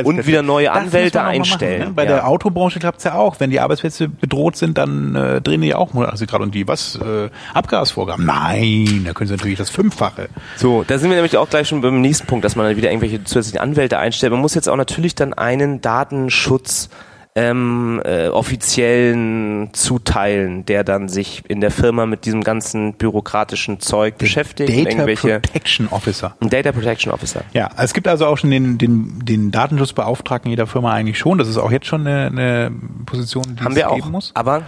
und wieder neue Das Anwälte auch einstellen. Machen, ne? Bei Ja. der Autobranche klappt's ja auch. Wenn die Arbeitsplätze bedroht sind, dann äh, drehen die auch mal, also gerade und die was äh, Abgasvorgaben. Nein, da können sie natürlich das Fünffache. So, da sind wir nämlich auch gleich schon beim nächsten Punkt, dass man dann wieder irgendwelche zusätzlichen Anwälte einstellt. Man muss jetzt auch natürlich dann einen Datenschutz ähm, äh, offiziellen zuteilen, der dann sich in der Firma mit diesem ganzen bürokratischen Zeug beschäftigt. Data Protection Officer. ein Data Protection Officer. Ja, es gibt also auch schon den, den, den Datenschutzbeauftragten jeder Firma eigentlich schon. Das ist auch jetzt schon eine, eine Position, die Haben es wir auch. geben muss. Aber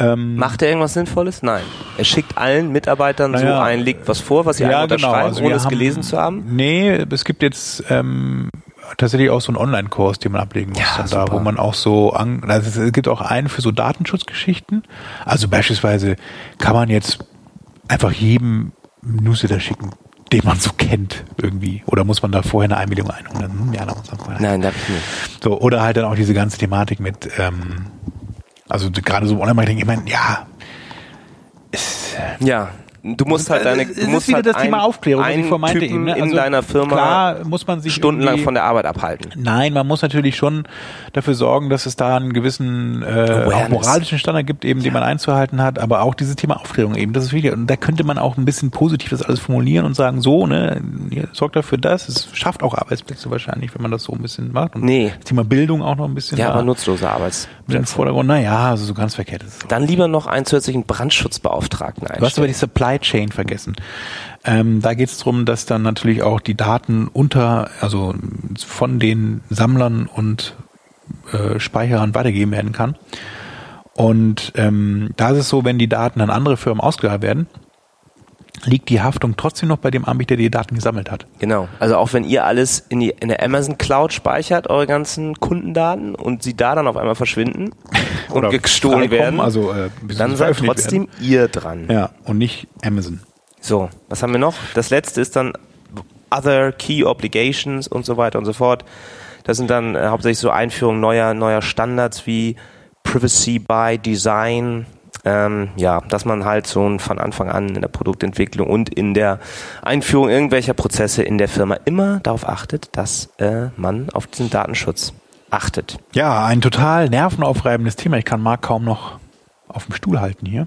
Ähm, macht er irgendwas Sinnvolles? Nein. Er schickt allen Mitarbeitern so Naja. ein, legt was vor, was sie einfach unterschreiben, Also ohne es gelesen zu haben. Nee, es gibt jetzt ähm, tatsächlich auch so einen Online-Kurs, den man ablegen muss. Ja, da, wo man auch so, an, also es gibt auch einen für so Datenschutzgeschichten. Also beispielsweise kann man jetzt einfach jedem Newsletter schicken, den man so kennt irgendwie. Oder muss man da vorher eine Einwilligung einholen? Hm, ja, da muss man vorher Nein, darf ich nicht. so, oder halt dann auch diese ganze Thematik mit, ähm, also gerade so im Online-Marketing, ich meine, ja, Ja. Du musst halt deine, du musst wieder halt das Thema ein- Aufklärung, was ich einen vorhin meinte Typen eben. Ne? in Also deiner Firma klar muss man sich stundenlang von der Arbeit abhalten. Nein, man muss natürlich schon dafür sorgen, dass es da einen gewissen äh, auch moralischen Standard gibt, eben den man einzuhalten hat, aber auch dieses Thema Aufklärung eben, das ist wichtig. Und da könnte man auch ein bisschen positiv das alles formulieren und sagen, so, ne, sorgt dafür das, es schafft auch Arbeitsplätze wahrscheinlich, wenn man das so ein bisschen macht. Und Nee. das Thema Bildung auch noch ein bisschen Ja, aber nutzlose mit im Arbeitsplätze. Vordergrund. Naja, also so ganz verkehrt ist es. Dann lieber noch einen zusätzlichen Brandschutzbeauftragten Du hast aber die einstellen. Supply Chain vergessen. Ähm, da geht es darum, dass dann natürlich auch die Daten unter, also von den Sammlern und äh, Speicherern weitergegeben werden kann. Und ähm, da ist es so, wenn die Daten an andere Firmen ausgelagert werden, liegt die Haftung trotzdem noch bei dem Anbieter, der die Daten gesammelt hat. Genau. Also auch wenn ihr alles in, die, in der Amazon Cloud speichert, eure ganzen Kundendaten und sie da dann auf einmal verschwinden [laughs] und gestohlen werden, also äh, dann seid trotzdem ihr dran. Werden. Ja, und nicht Amazon. So, was haben wir noch? Das letzte ist dann Other Key Obligations und so weiter und so fort. Das sind dann äh, hauptsächlich so Einführungen neuer, neuer Standards wie Privacy by Design, ähm, ja, dass man halt so von Anfang an in der Produktentwicklung und in der Einführung irgendwelcher Prozesse in der Firma immer darauf achtet, dass äh, man auf diesen Datenschutz achtet. Ja, ein total nervenaufreibendes Thema. Ich kann Marc kaum noch auf dem Stuhl halten hier.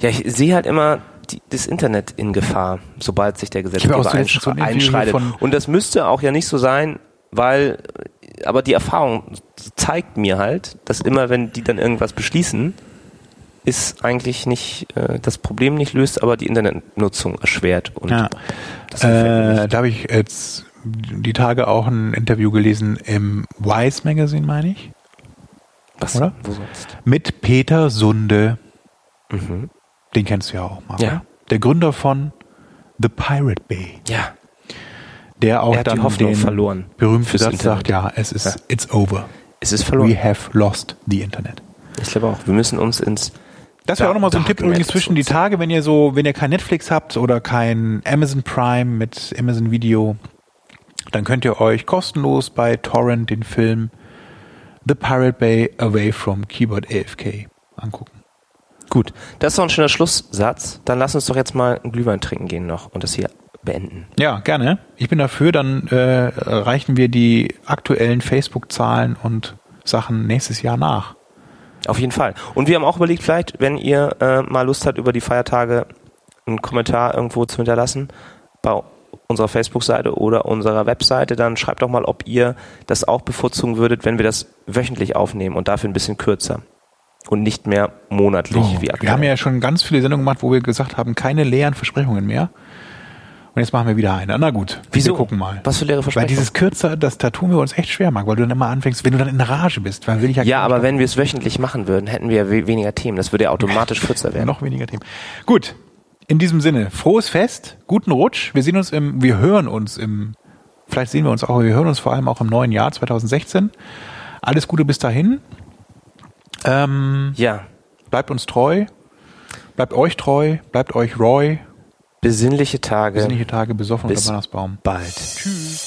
Ja, ich sehe halt immer die, das Internet in Gefahr, sobald sich der Gesetzgeber so einsch so ein Interview einschreitet. Und das müsste auch ja nicht so sein, weil, aber die Erfahrung zeigt mir halt, dass immer, wenn die dann irgendwas beschließen, ist eigentlich nicht äh, das Problem nicht löst, aber die Internetnutzung erschwert. Und Ja. das Äh, da habe ich jetzt die Tage auch ein Interview gelesen im Wise Magazine, meine ich, Was, oder? Wo sonst? mit Peter Sunde. Mhm. Den kennst du ja auch, Marc. Ja. oder? Der Gründer von The Pirate Bay. Ja, Der auch Er hat die dann Hoffnung den verloren fürs Satz Internet. sagt, ja, es ist, Ja. it's over. es ist verloren. We have lost the Internet. Ich glaube auch, wir müssen uns ins Das wäre auch nochmal so ein Tipp übrigens zwischen die. Tage, wenn ihr so, wenn ihr kein Netflix habt oder kein Amazon Prime mit Amazon Video, dann könnt ihr euch kostenlos bei Torrent den Film The Pirate Bay Away from Keyboard AFK angucken. Gut, das ist doch ein schöner Schlusssatz. Dann lass uns doch jetzt mal einen Glühwein trinken gehen noch und das hier beenden. Ja, gerne. Ich bin dafür, dann äh, reichen wir die aktuellen Facebook-Zahlen und Sachen nächstes Jahr nach. Auf jeden Fall. Und wir haben auch überlegt, vielleicht, wenn ihr äh, mal Lust habt, über die Feiertage einen Kommentar irgendwo zu hinterlassen bei unserer Facebook-Seite oder unserer Webseite, dann schreibt doch mal, ob ihr das auch bevorzugen würdet, wenn wir das wöchentlich aufnehmen und dafür ein bisschen kürzer und nicht mehr monatlich wie aktuell. Oh, wir haben ja schon ganz viele Sendungen gemacht, wo wir gesagt haben, keine leeren Versprechungen mehr. Und jetzt machen wir wieder eine. Na gut, Wieso? wir gucken mal. Was für leere Weil Versprechungen? dieses kürzer, das da tun wir uns echt schwer, Marc, weil du dann immer anfängst, wenn du dann in der Rage bist, weil will ich ja, ja, aber wenn wir es wöchentlich machen würden, hätten wir ja we weniger Themen. Das würde ja automatisch kürzer [laughs] werden. noch weniger Themen. Gut, in diesem Sinne, frohes Fest, guten Rutsch. Wir sehen uns im, wir hören uns im, vielleicht sehen wir uns auch, wir hören uns vor allem auch im neuen Jahr 2016. Alles Gute bis dahin. Ähm, Ja, bleibt uns treu, bleibt euch treu, bleibt euch Roy. Besinnliche Tage. Besinnliche Tage besoffen Bis unter Weihnachtsbaum. bald. Tschüss.